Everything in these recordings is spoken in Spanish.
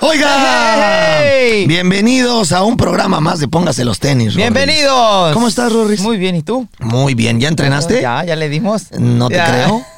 Oiga, ¡Hey! bienvenidos a un programa más de Póngase los tenis. Rorris. Bienvenidos. ¿Cómo estás, Rorris? Muy bien, ¿y tú? Muy bien, ¿ya entrenaste? Ya, ya le dimos. No te Ya. creo.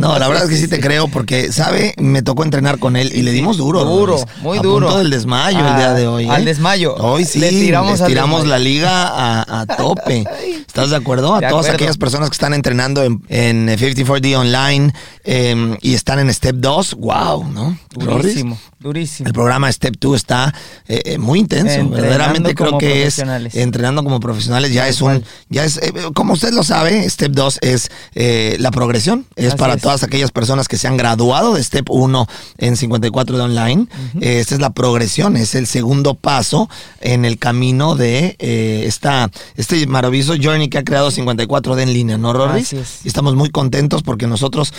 No, la verdad es que sí te creo porque, ¿sabe? Me tocó entrenar con él y le dimos duro. Duro, Rorris. muy A duro. punto del desmayo el Ah, día de hoy. ¿eh? al desmayo. Hoy sí, Le tiramos les tiramos la liga a, a tope. ¿Estás de acuerdo? A De todas acuerdo. aquellas personas que están entrenando en, en 54D Online eh, y están en Step 2, wow, ¿no? Rorris? Durísimo. El programa Step 2 está eh, eh, muy intenso. Entrenando Verdaderamente creo que es entrenando como profesionales. Ya es un, ya es, eh, como usted lo sabe, Step 2 es eh, la progresión. Es Así para es. todas aquellas personas que se han graduado de Step 1 en 54 de online. Esta es la progresión, es el segundo paso en el camino de esta, este maravilloso journey que ha creado 54 de en línea, ¿no, Rorris? Así es. Y estamos muy contentos porque nosotros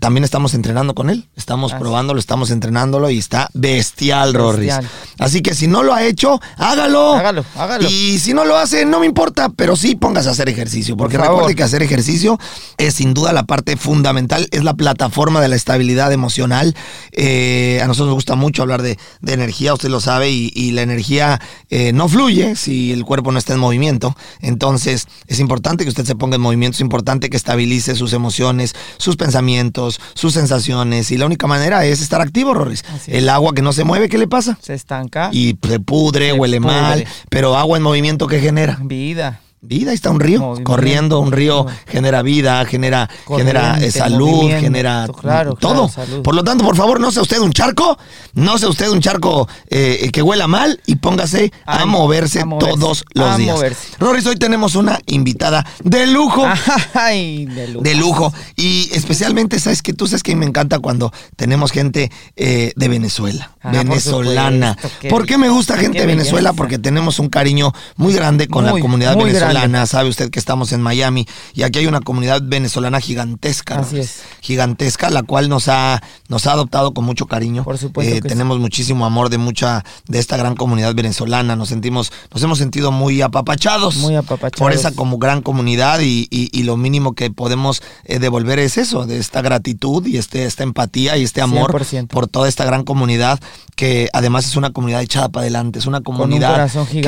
también estamos entrenando con él. Estamos Así. probándolo, estamos entrenándolo y está bestial, Rorris. Bestial. Así que si no lo ha hecho, hágalo. Hágalo, hágalo. Y si no lo hace, no me importa, pero sí póngase a hacer ejercicio. Porque Por recuerde que hacer ejercicio es sin duda la parte fundamental, es la plataforma de la estabilidad emocional. Eh, a nosotros nos gusta mucho hablar de, de energía, usted lo sabe, y, y la energía eh, no fluye si el cuerpo no está en movimiento. Entonces es importante que usted se ponga en movimiento, es importante que estabilice sus emociones, sus pensamientos, sus sensaciones. Y la única manera es estar activo, Rorris. Es. El agua que no se mueve, ¿qué le pasa? Se estanca. Y se pudre, Se huele pudre. mal, pero agua en movimiento, ¿qué genera? Vida. Vida, ahí está un río Movimiento. corriendo, un río genera vida, genera, genera eh, salud, genera claro, todo. claro, salud. Por lo tanto, por favor, no sea usted un charco, no sea usted un charco eh, que huela mal y póngase a, A- moverse, a moverse, todos los a días. moverse. Roris, hoy tenemos una invitada de lujo. Ay, de lujo. De lujo. Y especialmente, ¿sabes que Tú sabes que me encanta cuando tenemos gente eh, de Venezuela, Ah, por venezolana. supuesto, ¿Por qué me gusta gente de Venezuela? belleza. Porque tenemos un cariño muy grande con la comunidad muy venezolana. Sabe usted que estamos en Miami y aquí hay una comunidad venezolana gigantesca. Así Roris. es. Gigantesca, la cual nos ha, nos ha adoptado con mucho cariño. Por supuesto que sí. tenemos muchísimo amor de mucha, de esta gran comunidad venezolana. Nos sentimos, nos hemos sentido muy apapachados. Muy apapachados. Por esa como gran comunidad y, y- y lo mínimo que podemos eh, devolver es eso, de esta gratitud y este, esta empatía y este amor 100%. por toda esta gran comunidad que además es una comunidad echada para adelante, es una un comunidad que,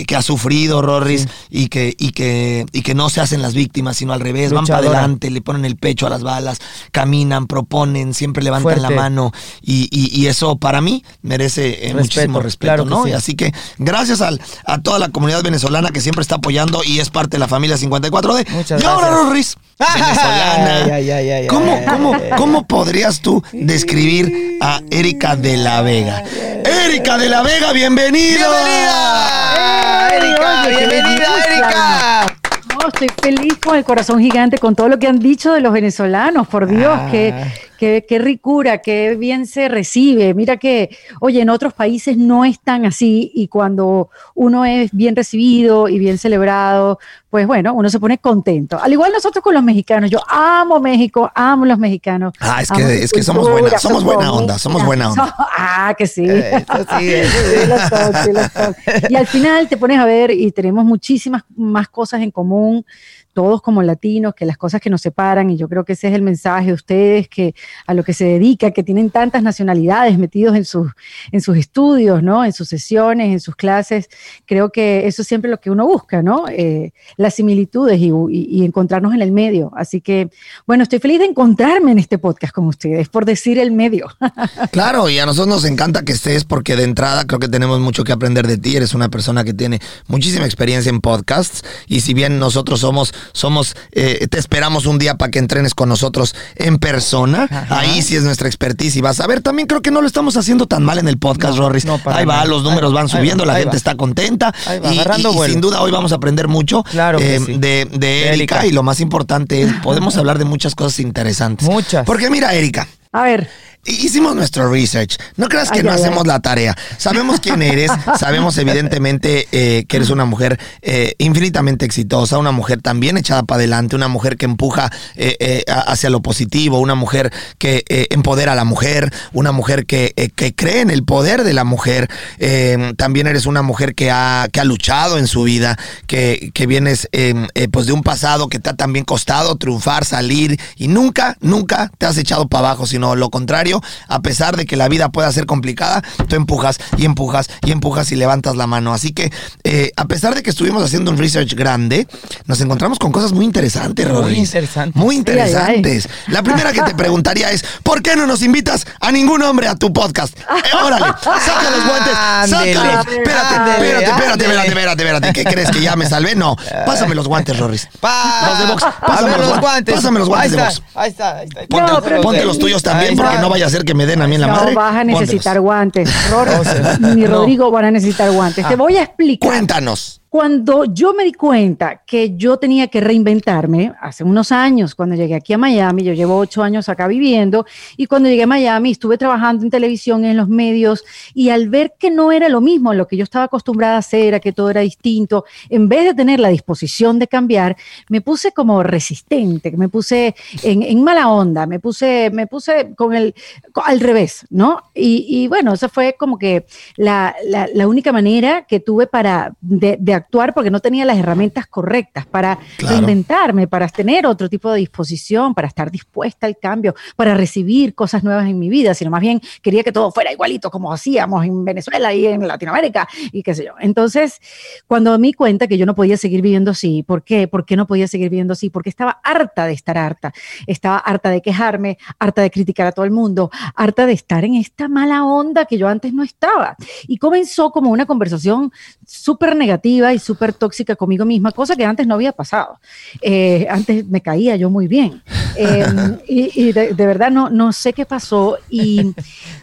eh, que ha sufrido, Rorris, Sí. y, que, y, que, y que no se hacen las víctimas, sino al revés, van para adelante, le ponen el pecho a las balas, caminan, proponen, siempre levantan la mano y, y- y eso para mí merece eh, Respeto, muchísimo respeto, claro ¿no? sí. Y así que gracias al, a toda la comunidad venezolana que siempre está apoyando y es parte de la familia 54D. Muchas y ahora, gracias. Rorris, venezolana. Ay, ay, ay, ay, ¿Cómo, cómo, ay, ay. ¿Cómo podrías tú describir a Erika de la Vega? Erika de la Vega, bienvenida. ¡Bienvenida! ¡Ey, ¡Erika! ¡Bienvenida, No, estoy feliz con el corazón gigante, con todo lo que han dicho de los venezolanos, por Dios, Ah. qué, qué, qué ricura, qué bien se recibe. Mira que, oye, en otros países no es tan así y cuando uno es bien recibido y bien celebrado, pues bueno, uno se pone contento. Al igual nosotros con los mexicanos, yo amo México, amo los mexicanos. Ah, es que, es que somos buena, somos buena onda, somos buena onda. Ah, que sí. Eso sí, eso sí. Sí, lo son, sí, lo son. Y al final te pones a ver y tenemos muchísimas más cosas en común. Todos como latinos, que las cosas que nos separan, y yo creo que ese es el mensaje de ustedes, que a lo que se dedica, que tienen tantas nacionalidades metidos en sus, en sus estudios, ¿no? En sus sesiones, en sus clases, creo que eso es siempre lo que uno busca, ¿no? Eh, las similitudes y, y encontrarnos en el medio. Así que, bueno, estoy feliz de encontrarme en este podcast con ustedes, por decir el medio. Claro, y a nosotros nos encanta que estés porque de entrada creo que tenemos mucho que aprender de ti. Eres una persona que tiene muchísima experiencia en podcasts y si bien nosotros somos, somos, eh, te esperamos un día para que entrenes con nosotros en persona, ahí sí es nuestra expertise y vas a ver. También creo que no lo estamos haciendo tan mal en el podcast, No, Rorris. no, para ahí va, los números va, van subiendo, va, la gente va. está contenta va, y, agarrando y- y vuelo. sin duda hoy vamos a aprender mucho Claro eh, sí. de, de De Erika Erika. y lo más importante es podemos hablar de muchas cosas interesantes. Muchas. Porque mira, Erika. A ver, Hicimos nuestro research. No creas que Ay, no ay, hacemos ay. la tarea. Sabemos quién eres. Sabemos evidentemente eh, que eres una mujer eh, infinitamente exitosa, una mujer también echada para adelante, una mujer que empuja eh, hacia lo positivo, una mujer que empodera a la mujer, una mujer que, que cree en el poder de la mujer. Eh, también eres una mujer que ha, que ha luchado en su vida, que, que vienes eh, pues de un pasado que te ha también costado triunfar, salir y nunca, nunca te has echado para abajo, sino lo contrario, a pesar de que la vida pueda ser complicada, tú empujas y empujas y empujas y levantas la mano. Así que eh, a pesar de que estuvimos haciendo un research grande, nos encontramos con cosas muy interesantes, Muy Rorris. interesantes. Muy ay, ay. interesantes. La primera que te preguntaría es, ¿por qué no nos invitas a ningún hombre a tu podcast? Eh, órale, saca los guantes, sácalos. Espérate, espérate, espérate, espérate, espérate, espérate. ¿Qué crees que ya me salvé? No, pásame los guantes, Rorris. Pa- Los de box. Pásame los guan- guantes. pásame los guantes ahí de está, box. Ahí está, ahí está. Ponte, No, ponte los tuyos también, porque no vaya a ser que me den a mí en la madre. no vas a necesitar guantes. Ror, O sea, ni no. Rodrigo van a necesitar guantes. Te voy a explicar. Cuéntanos. Cuando yo me di cuenta que yo tenía que reinventarme, hace unos años, cuando llegué aquí a Miami, yo llevo ocho años acá viviendo, y cuando llegué a Miami estuve trabajando en televisión, en los medios, y al ver que no era lo mismo lo que yo estaba acostumbrada a hacer, a que todo era distinto, en vez de tener la disposición de cambiar, me puse como resistente, me puse en, en mala onda, me puse, me puse con el, co- al revés, ¿no? Y, y bueno, esa fue como que la, la- la única manera que tuve para de, de actuar porque no tenía las herramientas correctas para Claro. reinventarme, para tener otro tipo de disposición, para estar dispuesta al cambio, para recibir cosas nuevas en mi vida, sino más bien quería que todo fuera igualito como hacíamos en Venezuela y en Latinoamérica y qué sé yo. Entonces, cuando me di cuenta que yo no podía seguir viviendo así, ¿por qué? ¿Por qué no podía seguir viviendo así? Porque estaba harta de estar harta, estaba harta de quejarme, harta de criticar a todo el mundo, harta de estar en esta mala onda que yo antes no estaba. Y comenzó como una conversación súper negativa y súper tóxica conmigo misma, cosa que antes no había pasado. Eh, antes me caía yo muy bien. Eh, y y de, de verdad no, no sé qué pasó. Y,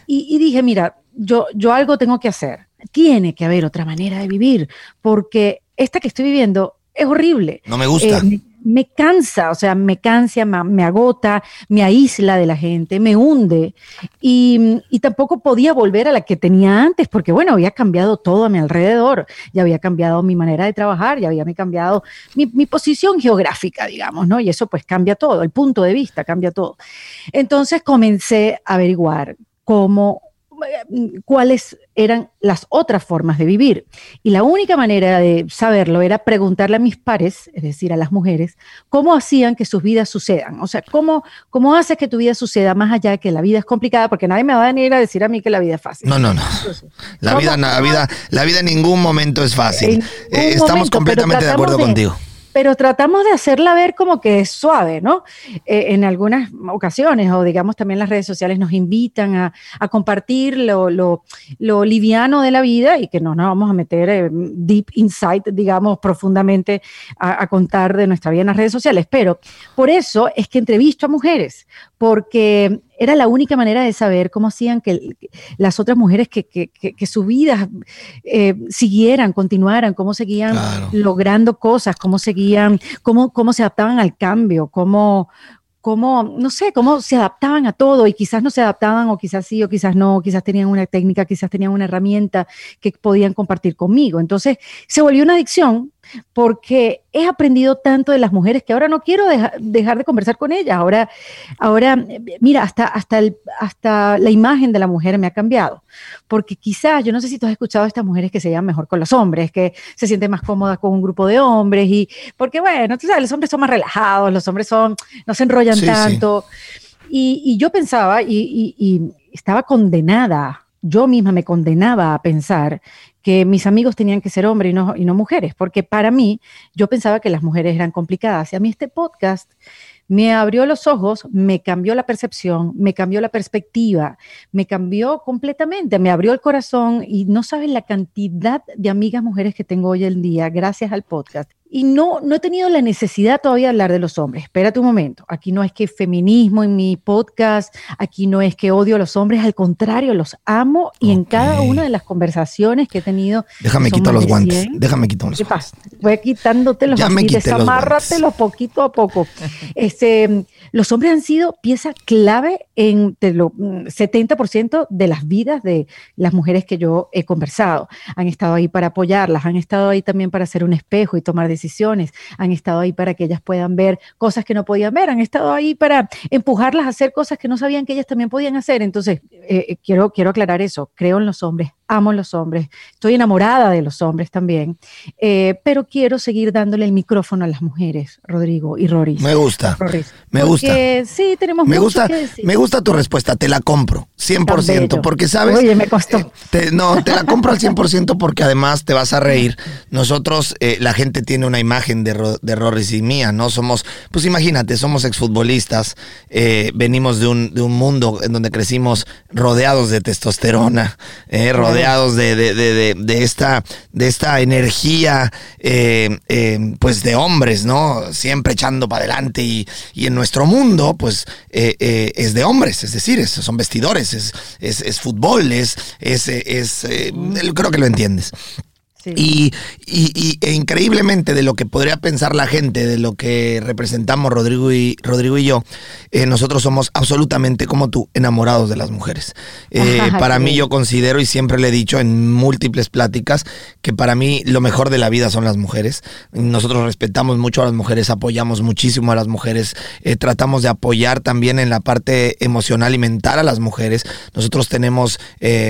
y- y dije, mira, yo, yo algo tengo que hacer. Tiene que haber otra manera de vivir, porque esta que estoy viviendo es horrible. No me gusta. Eh, me, cansa, o sea, me cansa, me, agota, me aísla de la gente, me hunde. Y, y tampoco podía volver a la que tenía antes, porque bueno, había cambiado todo a mi alrededor, ya había cambiado mi manera de trabajar, ya había cambiado mi, mi posición geográfica, digamos, ¿no? Y eso pues cambia todo, el punto de vista cambia todo. Entonces comencé a averiguar cómo cuáles eran las otras formas de vivir. Y la única manera de saberlo era preguntarle a mis pares, es decir, a las mujeres, cómo hacían que sus vidas sucedan. O sea, cómo, cómo haces que tu vida suceda más allá de que la vida es complicada, porque nadie me va a venir a decir a mí que la vida es fácil. No, no, no. Entonces, La ¿cómo- vida, la vida, la vida en ningún momento es fácil. Eh, estamos momento, completamente de acuerdo de- contigo. Pero tratamos de hacerla ver como que es suave, ¿no? Eh, en algunas ocasiones, o digamos también las redes sociales nos invitan a, compartir lo liviano de la vida y que no nos vamos a meter eh, deep insight, digamos, profundamente a, a contar de nuestra vida en las redes sociales. Pero por eso es que entrevisto a mujeres, porque era la única manera de saber cómo hacían que que las otras mujeres que, que, que, sus vidas eh, siguieran, continuaran, cómo seguían Claro. logrando cosas, cómo seguían, cómo, cómo se adaptaban al cambio, cómo, cómo, no sé, cómo se adaptaban a todo y quizás no se adaptaban o quizás sí o quizás no, quizás tenían una técnica, quizás tenían una herramienta que podían compartir conmigo. Entonces se volvió una adicción porque he aprendido tanto de las mujeres que ahora no quiero deja- dejar de conversar con ellas. Ahora, ahora mira, hasta, hasta, el- hasta la imagen de la mujer me ha cambiado. Porque quizás, yo no sé si tú has escuchado a estas mujeres que se llevan mejor con los hombres, que se sienten más cómodas con un grupo de hombres, y porque bueno, tú sabes, los hombres son más relajados, los hombres son, no se enrollan Sí, sí. tanto. Y, y yo pensaba, y, y- y estaba condenada, yo misma me condenaba a pensar que mis amigos tenían que ser hombres y no, y no mujeres, porque para mí yo pensaba que las mujeres eran complicadas. Y a mí este podcast me abrió los ojos, me cambió la percepción, me cambió la perspectiva, me cambió completamente, me abrió el corazón y no sabes la cantidad de amigas mujeres que tengo hoy en día gracias al podcast. Y no, no he tenido la necesidad todavía de hablar de los hombres. Espérate un momento. Aquí no es que feminismo en mi podcast, aquí no es que odio a los hombres, al contrario, los amo y en cada una de las conversaciones que he tenido. Déjame más los guantes. 100, Déjame quitar los ¿Qué guantes. Voy quitándotelos Ya me así, quité los desamárratelos poquito a poco. Este, los hombres han sido pieza clave en de lo, mm, 70% de las vidas de las mujeres que yo he conversado. Han estado ahí para apoyarlas, han estado ahí también para ser un espejo y tomar decisiones, han estado ahí para que ellas puedan ver cosas que no podían ver, han estado ahí para empujarlas a hacer cosas que no sabían que ellas también podían hacer. Entonces, eh, eh, quiero, quiero aclarar eso, creo en los hombres, amo los hombres, estoy enamorada de los hombres también, eh, pero quiero seguir dándole el micrófono a las mujeres, Rodrigo y Rory. Me gusta. Rorris. me Porque Sí, tenemos Me mucho gusta, que decir. me gusta tu respuesta, te la compro, 100%, bello. porque sabes... Oye, me costó. Eh, te- no, te la compro al 100% porque además te vas a reír. Nosotros, eh, la gente tiene una imagen de, de Rorris y mía, ¿no? Somos, pues imagínate, somos exfutbolistas, eh, venimos de un, de un mundo en donde crecimos rodeados de testosterona, eh, de, de- esta, de esta energía, eh, eh, pues de hombres, ¿no? Siempre echando para adelante y, y en nuestro mundo, pues eh, eh, es de hombres, es decir, es- son vestidores, es, es, es fútbol, es, es, es, creo que lo entiendes. Sí. Y, y- y- e increíblemente de lo que podría pensar la gente, de lo que representamos Rodrigo y, Rodrigo y yo, eh, nosotros somos absolutamente como tú, enamorados de las mujeres. Eh, Ajá, para mí yo considero y siempre le he dicho en múltiples pláticas que para mí lo mejor de la vida son las mujeres. Nosotros respetamos mucho a las mujeres, apoyamos muchísimo a las mujeres, eh, tratamos de apoyar también en la parte emocional y mental a las mujeres. Nosotros tenemos,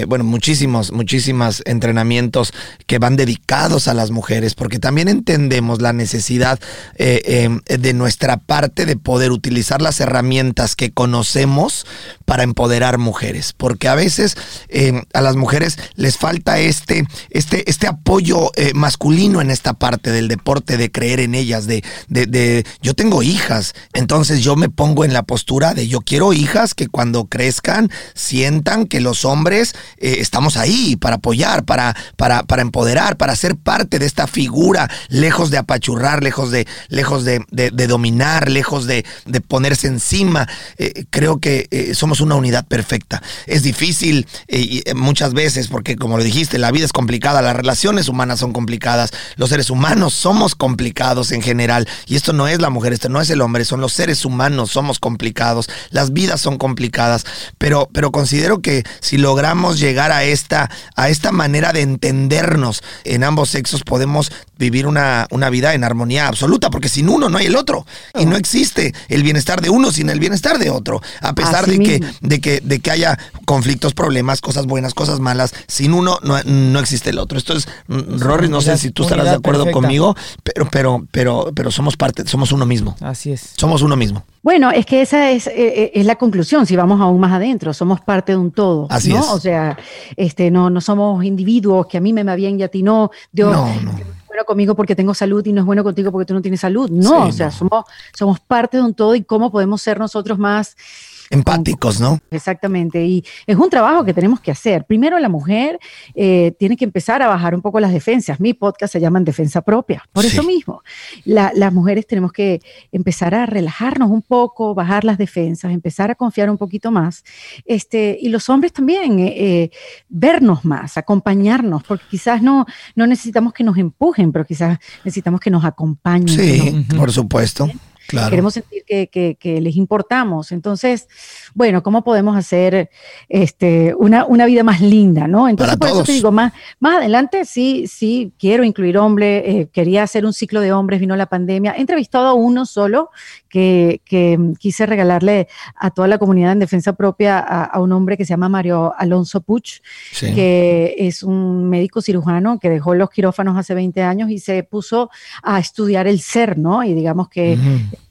bueno, muchísimos, muchísimos entrenamientos que van dedicados a las mujeres, porque también entendemos la necesidad eh, eh, de nuestra parte de poder utilizar las herramientas que conocemos para empoderar mujeres, porque a veces eh, a las mujeres les falta este, este, este apoyo eh, masculino en esta parte del deporte, de creer en ellas, de, de, de- yo tengo hijas, entonces yo me pongo en la postura de yo quiero hijas que cuando crezcan sientan que los hombres eh, estamos ahí para apoyar, para, para, para empoderar, para ser parte de esta figura, lejos de apachurrar, lejos de, lejos de, de- dominar, lejos de, de ponerse encima. Creo que eh, somos una unidad perfecta. Es difícil eh, y, eh, muchas veces porque, como lo dijiste, la vida es complicada, las relaciones humanas son complicadas, los seres humanos somos complicados en general. Y esto no es la mujer, esto no es el hombre, son los seres humanos, somos complicados, las vidas son complicadas. Pero, pero considero que si logramos llegar a esta, a esta manera de entendernos en ambos sexos, podemos vivir una, una vida en armonía absoluta, porque sin uno no hay el otro. Y no existe el bienestar de uno sin el bienestar de otro. A pesar Así de que. De, que, de que haya conflictos, problemas, cosas buenas, cosas malas, sin uno no, no existe el otro. Esto es, mm, Rory, no sé si tú estarás de acuerdo perfecta. conmigo, pero, pero, pero, pero somos parte, somos uno mismo. Así es. Somos uno mismo. Bueno, es que esa es, eh, eh, es la conclusión, si vamos aún más adentro, somos parte de un todo, Así ¿no? es. O sea, este, no, no somos individuos que a mí me va bien y a ti no, Dios No, no. es bueno conmigo porque tengo salud y no es bueno contigo porque tú no tienes salud, no, Sí, o sea, no. somos, somos parte de un todo y cómo podemos ser nosotros más Empáticos, ¿no? Exactamente, y es un trabajo que tenemos que hacer. Primero, la mujer eh, tiene que empezar a bajar un poco las defensas. Mi podcast se llama Defensa Propia, por Sí. eso mismo. La- las mujeres tenemos que empezar a relajarnos un poco, bajar las defensas, empezar a confiar un poquito más. Este, y los hombres también, eh, eh, vernos más, acompañarnos, porque quizás no, no necesitamos que nos empujen, pero quizás necesitamos que nos acompañen. Sí, por supuesto. Claro. queremos sentir que, que- que les importamos. Entonces, bueno, ¿cómo podemos hacer este, una, una vida más linda, no? Entonces, Para por eso te digo, más, más adelante sí, sí quiero incluir hombres, eh, quería hacer un ciclo de hombres, vino la pandemia, he entrevistado a uno solo que, que mm, quise regalarle a toda la comunidad en defensa propia a, a un hombre que se llama Mario Alonso Puch, Sí. que es un médico cirujano que dejó los quirófanos hace 20 años y se puso a estudiar el ser, ¿no? Y digamos que.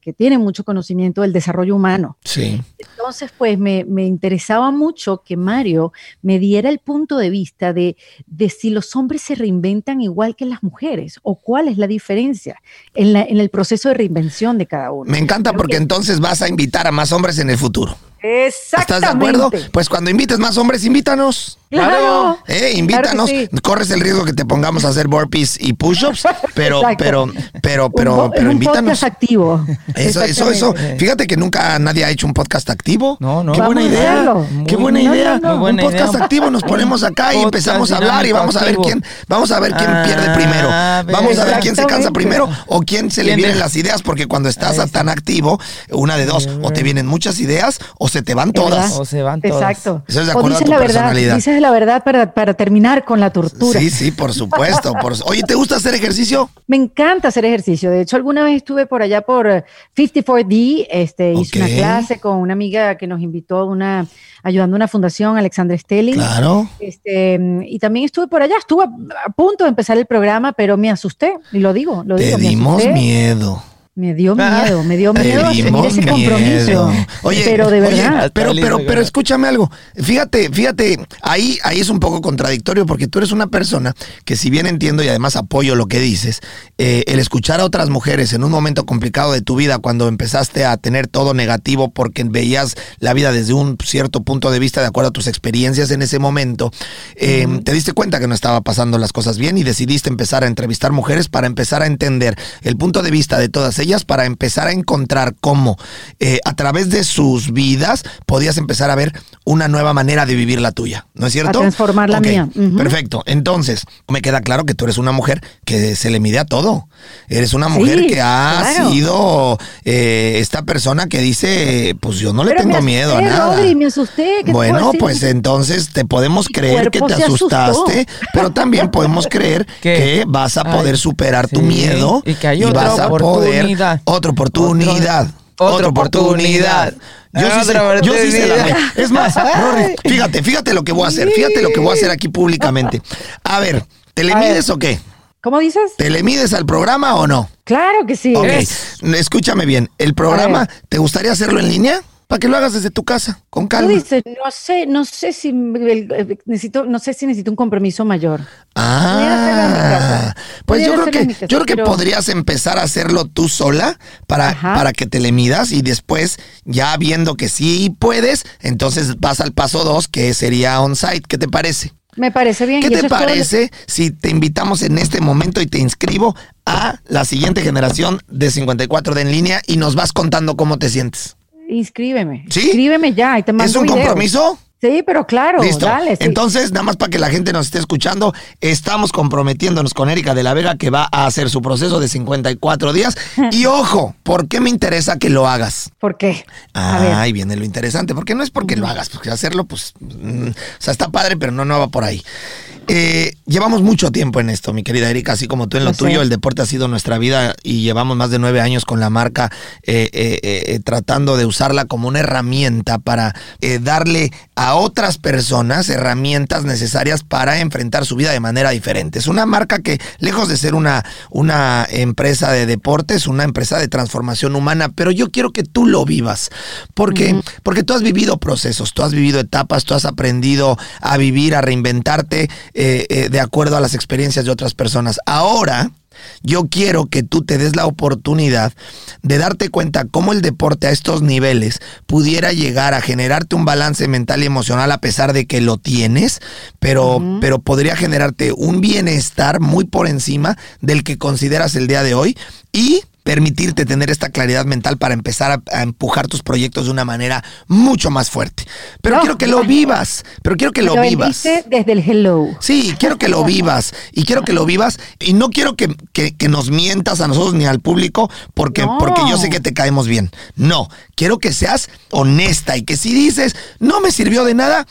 Que tiene mucho conocimiento del desarrollo humano. Sí. Entonces, pues me, me interesaba mucho que Mario me diera el punto de vista de, de si los hombres se reinventan igual que las mujeres o cuál es la diferencia en, la- en el proceso de reinvención de cada uno. Me encanta Creo porque que- entonces vas a invitar a más hombres en el futuro. ¿Estás de Exactamente. acuerdo? Pues cuando invites más hombres, invítanos. Claro. Eh, invítanos. Claro que sí. Corres el riesgo que te pongamos a hacer burpees y push-ups, pero, Exacto. pero, pero, Un pero, pero un invítanos. podcast activo. Eso, eso, eso. Fíjate que nunca nadie ha hecho un podcast activo. No, no. Qué buena idea. Qué buena idea. No, no, no. Un podcast idea. activo. Nos ponemos acá y empezamos a hablar y vamos a ver quién, vamos a ver quién Ah, pierde primero. Vamos a ver quién se cansa exactamente. primero o quién se le ¿Quién vienen las ideas, porque cuando estás tan activo, una de dos, o te vienen muchas ideas o se te van todas. O se van todas. Exacto. Eso es de O acuerdo a dices tu la verdad, personalidad. dices la verdad para, para terminar con la tortura. Sí, sí, por supuesto. por Oye, ¿te gusta hacer ejercicio? Me encanta hacer ejercicio. De hecho, alguna vez estuve por allá por eh, 54D, este, hice una clase con una amiga que nos invitó una, ayudando a una fundación, Alexandra Stelling. Claro. Este, y también estuve por allá, estuve a, a punto de empezar el programa, pero me asusté, y lo digo, lo Te digo. me dimos asusté. miedo. Me dio Ah, miedo, me dio miedo asumir ese miedo. compromiso. Oye, pero de oye, verdad. pero, pero, pero escúchame algo. Fíjate, fíjate, ahí, ahí es un poco contradictorio porque tú eres una persona que si bien entiendo y además apoyo lo que dices, eh, el escuchar a otras mujeres en un momento complicado de tu vida cuando empezaste a tener todo negativo porque veías la vida desde un cierto punto de vista de acuerdo a tus experiencias en ese momento, eh, te diste cuenta que no estaba pasando las cosas bien y decidiste empezar a entrevistar mujeres para empezar a entender el punto de vista de todas ellas, para empezar a encontrar cómo eh, a través de sus vidas podías empezar a ver una nueva manera de vivir la tuya, ¿no es cierto? A transformar la mía. Perfecto. Entonces, me queda claro que tú eres una mujer que se le mide a todo. Eres una mujer Sí, que ha claro. sido eh, esta persona que dice, pues yo no le me tengo miedo a nada. Rodri, me asusté. ¿qué te puedo Bueno, pues entonces te podemos Mi creer que te asustó. asustaste, pero también podemos creer ¿Qué? que vas a poder Ay, superar tu miedo y que hay otra vas a poder oportunidad. otra oportunidad, Otro- otra oportunidad. Yo sí, sé, Otra yo sí sé la. Es más, Rory, fíjate, fíjate lo que voy a hacer, fíjate lo que voy a hacer aquí públicamente. A ver, ¿te le A ver. mides o qué? ¿Cómo dices? ¿Te le mides al programa o no? Claro que sí. Ok, Es- escúchame bien. ¿El programa te gustaría hacerlo en línea? Para que lo hagas desde tu casa, con Tú calma. dices, no sé, no sé si eh, necesito, no sé si necesito un compromiso mayor. Ah, pues yo creo que casa, yo creo que pero- podrías empezar a hacerlo tú sola para, Ajá. para que te le midas y después ya viendo que sí puedes, entonces vas al paso dos que sería on-site. ¿Qué te parece? Me parece bien. ¿Qué te todo parece si te invitamos en este momento y te inscribo a la siguiente generación de 54 de en línea y nos vas contando cómo te sientes? Inscríbeme. ¿Sí? Inscríbeme ya y te mando ¿Es un video. compromiso? Sí, pero claro, Listo. dale. sí. Entonces, nada más para que la gente nos esté escuchando, estamos comprometiéndonos con Erika de la Vega que va a hacer su proceso de 54 días. Y ojo, ¿por qué me interesa que lo hagas? ¿Por qué? A Ah, ahí viene lo interesante, porque no es porque lo hagas, porque hacerlo, pues, mm, o sea, está padre, pero no, no va por ahí. Eh, llevamos mucho tiempo en esto, mi querida Erika, así como tú en lo Lo sé. tuyo, el deporte ha sido nuestra vida y llevamos más de nueve años con la marca eh, eh, eh, tratando de usarla como una herramienta para darle a otras personas herramientas necesarias para enfrentar su vida de manera diferente. Es una marca que, lejos de ser una, una empresa de deportes, una empresa de transformación humana, pero yo quiero que tú lo vivas, porque, porque tú has vivido procesos, tú has vivido etapas, tú has aprendido a vivir, a reinventarte eh, eh, de acuerdo a las experiencias de otras personas. Ahora... Yo quiero que tú te des la oportunidad de darte cuenta cómo el deporte a estos niveles pudiera llegar a generarte un balance mental y emocional a pesar de que lo tienes, pero, pero podría generarte un bienestar muy por encima del que consideras el día de hoy y permitirte tener esta claridad mental para empezar a, a empujar tus proyectos de una manera mucho más fuerte. Pero No, quiero que lo vivas, pero quiero que lo Lo vivas. desde el hello. Sí, quiero que lo vivas y quiero que lo vivas y no quiero que, que- que nos mientas a nosotros ni al público porque, No. porque yo sé que te caemos bien. No, quiero que seas honesta y que si dices no me sirvió de nada,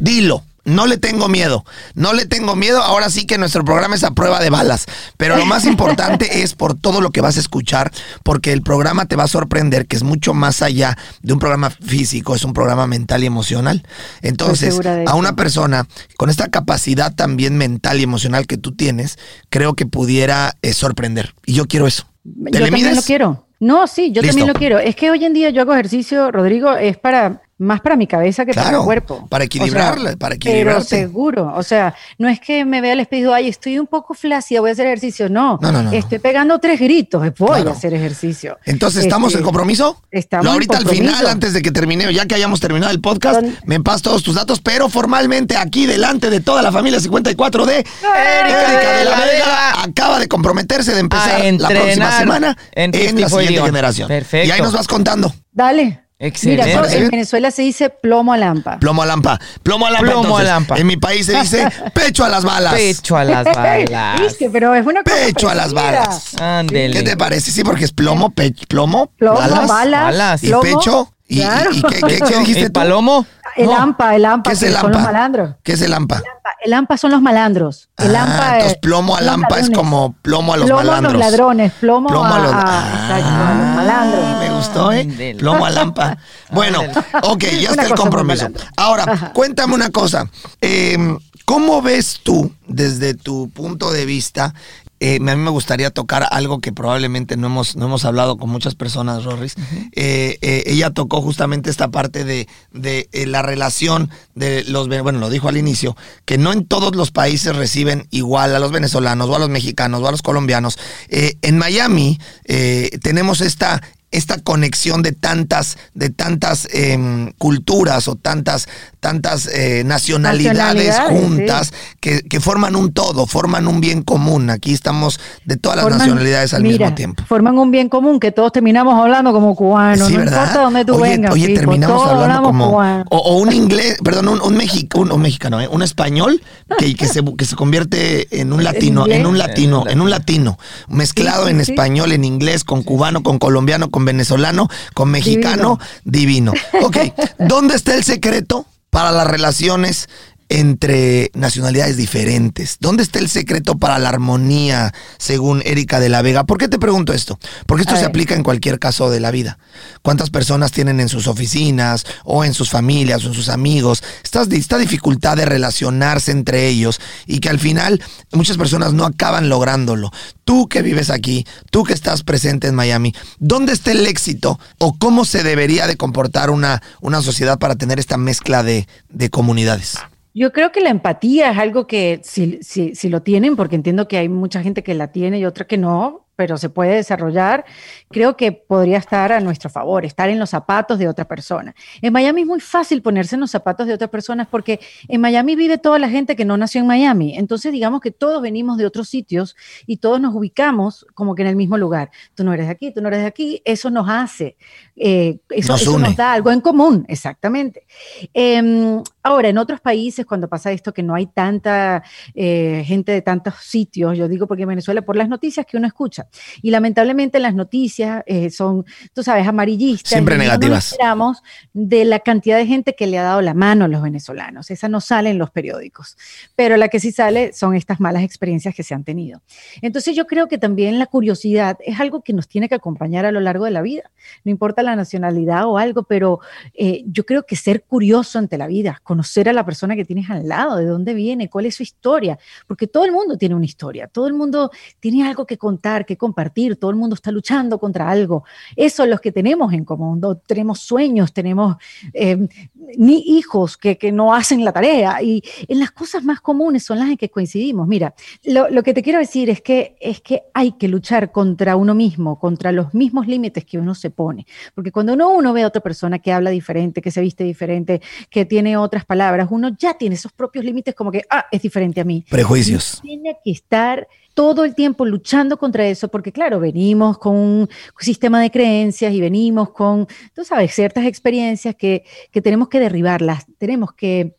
dilo. No le tengo miedo, no le tengo miedo. Ahora sí que nuestro programa es a prueba de balas. Pero lo más importante es por todo lo que vas a escuchar, porque el programa te va a sorprender, que es mucho más allá de un programa físico, es un programa mental y emocional. Entonces, a una persona con esta capacidad también mental y emocional que tú tienes, creo que pudiera eh, sorprender. Y yo quiero eso. ¿Te Yo le también lo quiero. No, sí, yo Listo. también lo quiero. Es que hoy en día yo hago ejercicio, Rodrigo, es para más para mi cabeza que para mi cuerpo. para O sea, equilibrarla, para Pero equilibrarte. seguro, o sea, no es que me vea al espejo, ay, estoy un poco flácida, voy a hacer ejercicio. No, No, no, no, no. estoy pegando tres gritos, voy Claro. a hacer ejercicio. Entonces, ¿estamos Este, en compromiso? estamos Lo en ahorita al compromiso. final, antes de que termine, ya que hayamos terminado el podcast, Don- me pasas todos tus datos, pero formalmente aquí delante de toda la familia 54 de Erika de la Vega acaba de comprometerse de empezar la próxima semana en, en la 54 siguiente generación. Perfecto. Y ahí nos vas contando. Dale. Excelente. Mira, ¿Parece en? Venezuela se dice plomo a lampa. Plomo a lampa. Plomo a lampa. Plomo a entonces. lampa. En mi país se dice pecho a las balas. Pecho a las balas. ¿Viste? Pero es una cosa Pecho a las balas. Ándele. ¿Qué te parece? Sí, porque es plomo, pe- plomo, Plomo, balas, balas, y plomo. pecho. ¿Y, y- Claro. y qué, qué- qué dijiste ¿El tú? palomo? El No. AMPA, el AMPA, ¿Qué es que el son los AMPA? malandros. ¿Qué es el AMPA? El AMPA son los malandros. El Ah, AMPA entonces es- plomo al AMPA es como plomo a los plomo malandros. a los ladrones, plomo, Plomo a los- a, Ah, exacto, a los malandros. Me gustó, ¿eh? Plomo a lampa. Bueno, ok, ya está el compromiso. Ahora, Ajá. cuéntame una cosa. Eh, ¿Cómo ves tú, desde tu punto de vista, eh, a mí me gustaría tocar algo que probablemente no hemos, no hemos hablado con muchas personas, Rorris. Eh, eh, ella tocó justamente esta parte de, de, eh, la relación de los, bueno, lo dijo al inicio, que no en todos los países reciben igual a los venezolanos o a los mexicanos o a los colombianos. En Miami eh, tenemos esta, esta conexión de tantas, de tantas em, culturas o tantas, tantas eh, nacionalidades, Nacionalidades, juntas que, que forman un todo, forman un bien común. Aquí estamos de todas las nacionalidades al mira, mismo tiempo. Forman un bien común que todos terminamos hablando como cubanos. Sí, no ¿verdad? importa dónde tú oye, vengas. oye, terminamos todos hablando como. cubano. O, o un inglés, perdón, un, un, un- un mexicano, ¿eh? un español que, que, se, que se convierte en un latino, en un latino, en un latino, mezclado Sí, en español, en inglés, con cubano, con colombiano, con venezolano, con mexicano, divino. Ok, ¿dónde está el secreto para las relaciones? Entre nacionalidades diferentes. ¿Dónde está el secreto para la armonía, según Erika de la Vega? ¿Por qué te pregunto esto? Porque esto A se ver. aplica en cualquier caso de la vida. ¿Cuántas personas tienen en sus oficinas o en sus familias o en sus amigos esta, esta dificultad de relacionarse entre ellos y que al final muchas personas no acaban lográndolo? Tú que vives aquí, tú que estás presente en Miami, ¿dónde está el éxito o cómo se debería de comportar una, una sociedad para tener esta mezcla de, de comunidades? Yo creo que la empatía es algo que si, si, si lo tienen, porque entiendo que hay mucha gente que la tiene y otra que no, pero se puede desarrollar, creo que podría estar a nuestro favor, estar en los zapatos de otra persona. En Miami es muy fácil ponerse en los zapatos de otras personas porque en Miami vive toda la gente que no nació en Miami. Entonces digamos que todos venimos de otros sitios y todos nos ubicamos como que en el mismo lugar. Tú no eres de aquí, tú no eres de aquí, eso nos hace, eh, eso, Nos eso nos da algo en común, exactamente. Em, ahora, en otros países, cuando pasa esto, que no hay tanta eh, gente de tantos sitios, yo digo porque en Venezuela, por las noticias que uno escucha, y lamentablemente las noticias eh, son, tú sabes, amarillistas. Siempre negativas. enteramos de la cantidad de gente que le ha dado la mano a los venezolanos. Esa no sale en los periódicos, pero la que sí sale son estas malas experiencias que se han tenido. Entonces yo creo que también la curiosidad es algo que nos tiene que acompañar a lo largo de la vida. No importa la nacionalidad o algo, pero eh, yo creo que ser curioso ante la vida, conocer a la persona que tienes al lado, de dónde viene, cuál es su historia, porque todo el mundo tiene una historia, todo el mundo tiene algo que contar, que compartir, todo el mundo está luchando contra algo. Eso es lo que tenemos en común, ¿no? tenemos sueños, tenemos eh, ni hijos que, que no hacen la tarea y en las cosas más comunes son las en que coincidimos. Mira, lo, lo que te quiero decir es que, es que hay que luchar contra uno mismo, contra los mismos límites que uno se pone. Porque cuando uno, uno ve a otra persona que habla diferente, que se viste diferente, que tiene otras palabras, uno ya tiene esos propios límites como que, ah, es diferente a mí. Prejuicios. Tiene que estar todo el tiempo luchando contra eso porque claro, venimos con un sistema de creencias y venimos con, tú sabes, ciertas experiencias que, que tenemos que derribarlas, tenemos que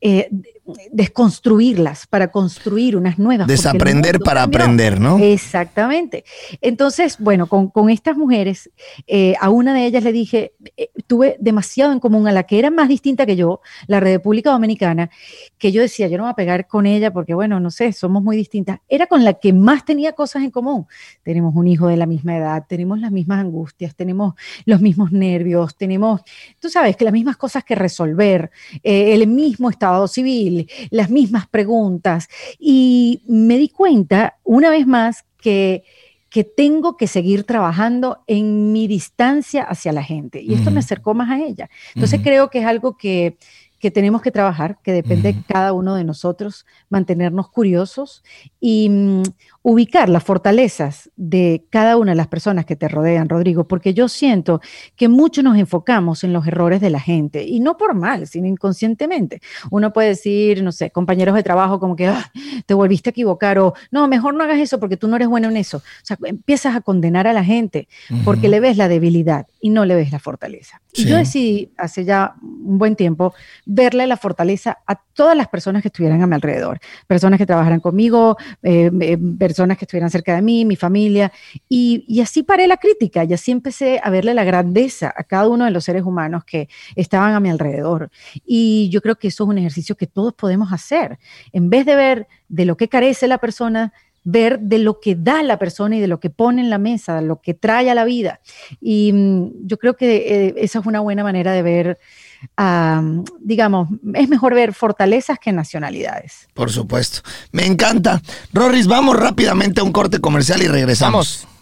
eh, desconstruirlas para construir unas nuevas. Desaprender para aprender, ¿no? Exactamente. Entonces, bueno, con, estas mujeres, eh, a una de ellas le dije, eh, tuve demasiado en común a la que era más distinta que yo, la República Dominicana, que yo decía, yo no voy a pegar con ella porque, bueno, no sé, somos muy distintas. Era con la que más tenía cosas en común. Tenemos un hijo de la misma edad, tenemos las mismas angustias, tenemos los mismos nervios, tenemos, tú sabes, que las mismas cosas que resolver, el mismo estado civil, las mismas preguntas. Y me di cuenta, una vez más, que que tengo que seguir trabajando en mi distancia hacia la gente. Y esto me acercó más a ella. Entonces creo que es algo que, que tenemos que trabajar, que depende de cada uno de nosotros, mantenernos curiosos y mm, ubicar las fortalezas de cada una de las personas que te rodean, Rodrigo, porque yo siento que mucho nos enfocamos en los errores de la gente y no por mal, sino inconscientemente. Uno puede decir, no sé, compañeros de trabajo como que ah, te volviste a equivocar o no, mejor no hagas eso porque tú no eres bueno en eso. O sea, empiezas a condenar a la gente porque le ves la debilidad y no le ves la fortaleza. Y yo decidí hace ya un buen tiempo verle la fortaleza a todas las personas que estuvieran a mi alrededor, personas que trabajaran conmigo, eh, eh personas que estuvieran cerca de mí, mi familia, y, así paré la crítica y así empecé a verle la grandeza a cada uno de los seres humanos que estaban a mi alrededor. Y yo creo que eso es un ejercicio que todos podemos hacer. En vez de ver de lo que carece la persona, ver de lo que da la persona y de lo que pone en la mesa, lo que trae a la vida. Y mm, yo creo que eh, esa es una buena manera de ver digamos, es mejor ver fortalezas que nacionalidades. Por supuesto. Me encanta. Rorris, vamos rápidamente a un corte comercial y regresamos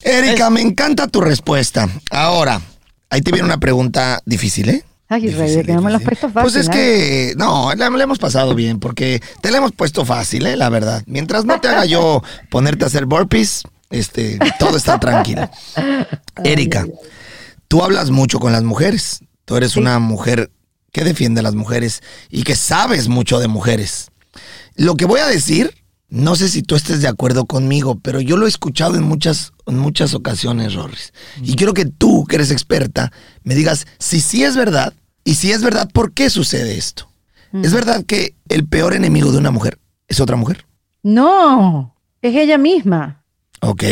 Erika, me encanta tu respuesta. Ahora, ahí te viene una pregunta difícil, ¿eh? Ay, Rey, que no me lo has puesto fácil. Pues es que, no, le, hemos pasado bien, porque te la hemos puesto fácil, ¿eh? La verdad. Mientras no te haga yo ponerte a hacer burpees, este, todo está tranquilo. Erika, tú hablas mucho con las mujeres. Tú eres una mujer que defiende a las mujeres y que sabes mucho de mujeres. Lo que voy a decir no sé si tú estés de acuerdo conmigo, pero yo lo he escuchado en muchas, en muchas ocasiones, Rorris. Y quiero que tú, que eres experta, me digas si sí es verdad y si es verdad, ¿por qué sucede esto? ¿Es verdad que el peor enemigo de una mujer es otra mujer? No, es ella misma. Ok.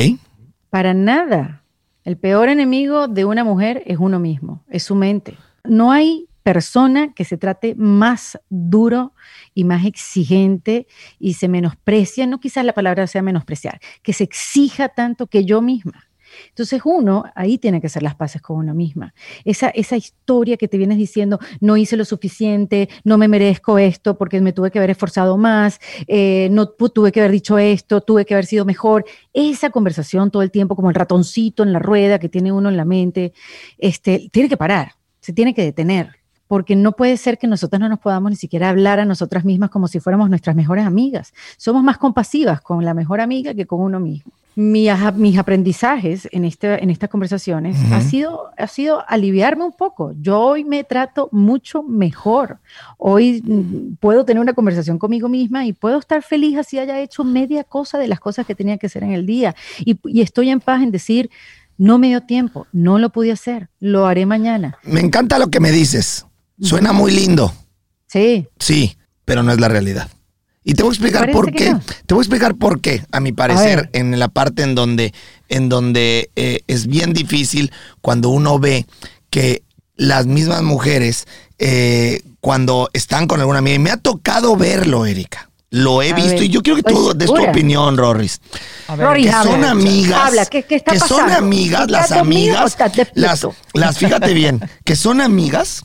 Para nada. El peor enemigo de una mujer es uno mismo, es su mente. No hay persona que se trate más duro y más exigente y se menosprecia, no quizás la palabra sea menospreciar, que se exija tanto que yo misma. Entonces uno ahí tiene que hacer las paces con uno misma. Esa, esa historia que te vienes diciendo, no hice lo suficiente, no me merezco esto porque me tuve que haber esforzado más, eh, no tuve que haber dicho esto, tuve que haber sido mejor. Esa conversación todo el tiempo como el ratoncito en la rueda que tiene uno en la mente, este, tiene que parar, se tiene que detener porque no puede ser que nosotros no nos podamos ni siquiera hablar a nosotras mismas como si fuéramos nuestras mejores amigas. Somos más compasivas con la mejor amiga que con uno mismo mis aprendizajes en, este, en estas conversaciones ha, sido, ha sido aliviarme un poco. Yo hoy me trato mucho mejor. Hoy mm, puedo tener una conversación conmigo misma y puedo estar feliz así haya hecho media cosa de las cosas que tenía que hacer en el día. Y, y estoy en paz en decir, no me dio tiempo, no lo pude hacer, lo haré mañana. Me encanta lo que me dices. Suena muy lindo. Sí. Sí, pero no es la realidad. Y te voy a explicar por qué. Te voy a explicar por qué, a mi parecer, en la parte en donde, en donde eh, es bien difícil cuando uno ve que las mismas mujeres, eh, cuando están con alguna amiga, y me ha tocado verlo, Erika. Lo he visto y yo quiero que tú pues, des tu opinión, Rorris. que son amigas. Habla, ¿qué, está que son amigas, las amigas. Las, las, fíjate bien, que son amigas,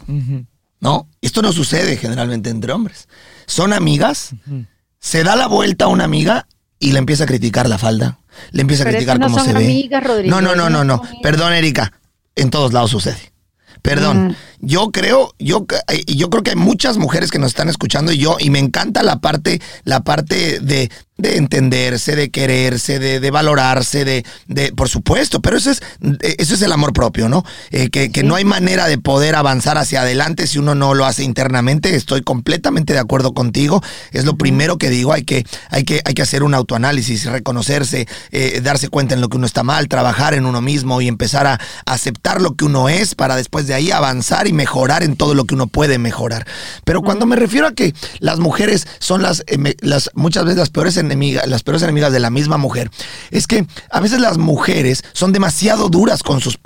¿no? Esto no sucede generalmente entre hombres son amigas, se da la vuelta a una amiga y le empieza a criticar la falda, le empieza a criticar cómo se ve. no, no, no, no, no. Perdón, Erika. En todos lados sucede. Perdón. Yo creo, yo, yo creo que hay muchas mujeres que nos están escuchando y yo, y me encanta la parte, la parte de, de entenderse, de quererse, de, de valorarse, de, de, por supuesto, pero eso es, eso es el amor propio, ¿no? Eh, que, que no hay manera de poder avanzar hacia adelante si uno no lo hace internamente. Estoy completamente de acuerdo contigo. Es lo primero que digo, hay que, hay que, hay que hacer un autoanálisis, reconocerse, eh, darse cuenta en lo que uno está mal, trabajar en uno mismo y empezar a aceptar lo que uno es para después de ahí avanzar y mejorar en todo lo que uno puede mejorar. Pero cuando me refiero a que las mujeres son las, eh, las muchas veces las peores enemigas, las peores enemigas de la misma mujer, es que a veces las mujeres son demasiado duras con, sus,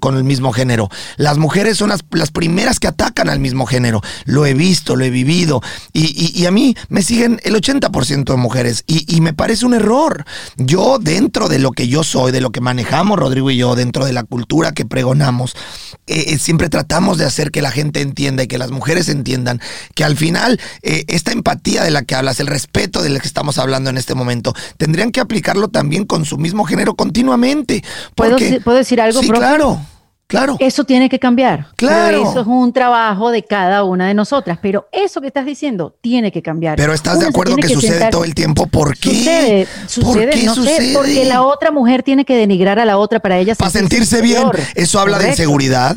con, el mismo género. Las mujeres son las, primeras que atacan al mismo género. Lo he visto, lo he vivido. Y, a mí me siguen el 80% de mujeres. Y, me parece un error. Yo, dentro de lo que yo soy, de lo que manejamos Rodrigo y yo, dentro de la cultura que pregonamos, eh, eh, siempre tratamos de hacer que la gente entienda y que las mujeres entiendan que al final eh, esta empatía de la que hablas, el respeto de la que estamos hablando en este momento, tendrían que aplicarlo también con su mismo género continuamente. ¿Puedo, ¿Puedo decir algo? Sí, claro. Claro. Eso tiene que cambiar. Claro. eso es un trabajo de cada una de nosotras. Pero eso que estás diciendo tiene que cambiar. Pero estás de acuerdo que, sucede todo el tiempo. ¿Por qué? Sucede, sucede, no sé, porque la otra mujer tiene que denigrar a la otra para ella Para sentirse bien. Eso habla de inseguridad.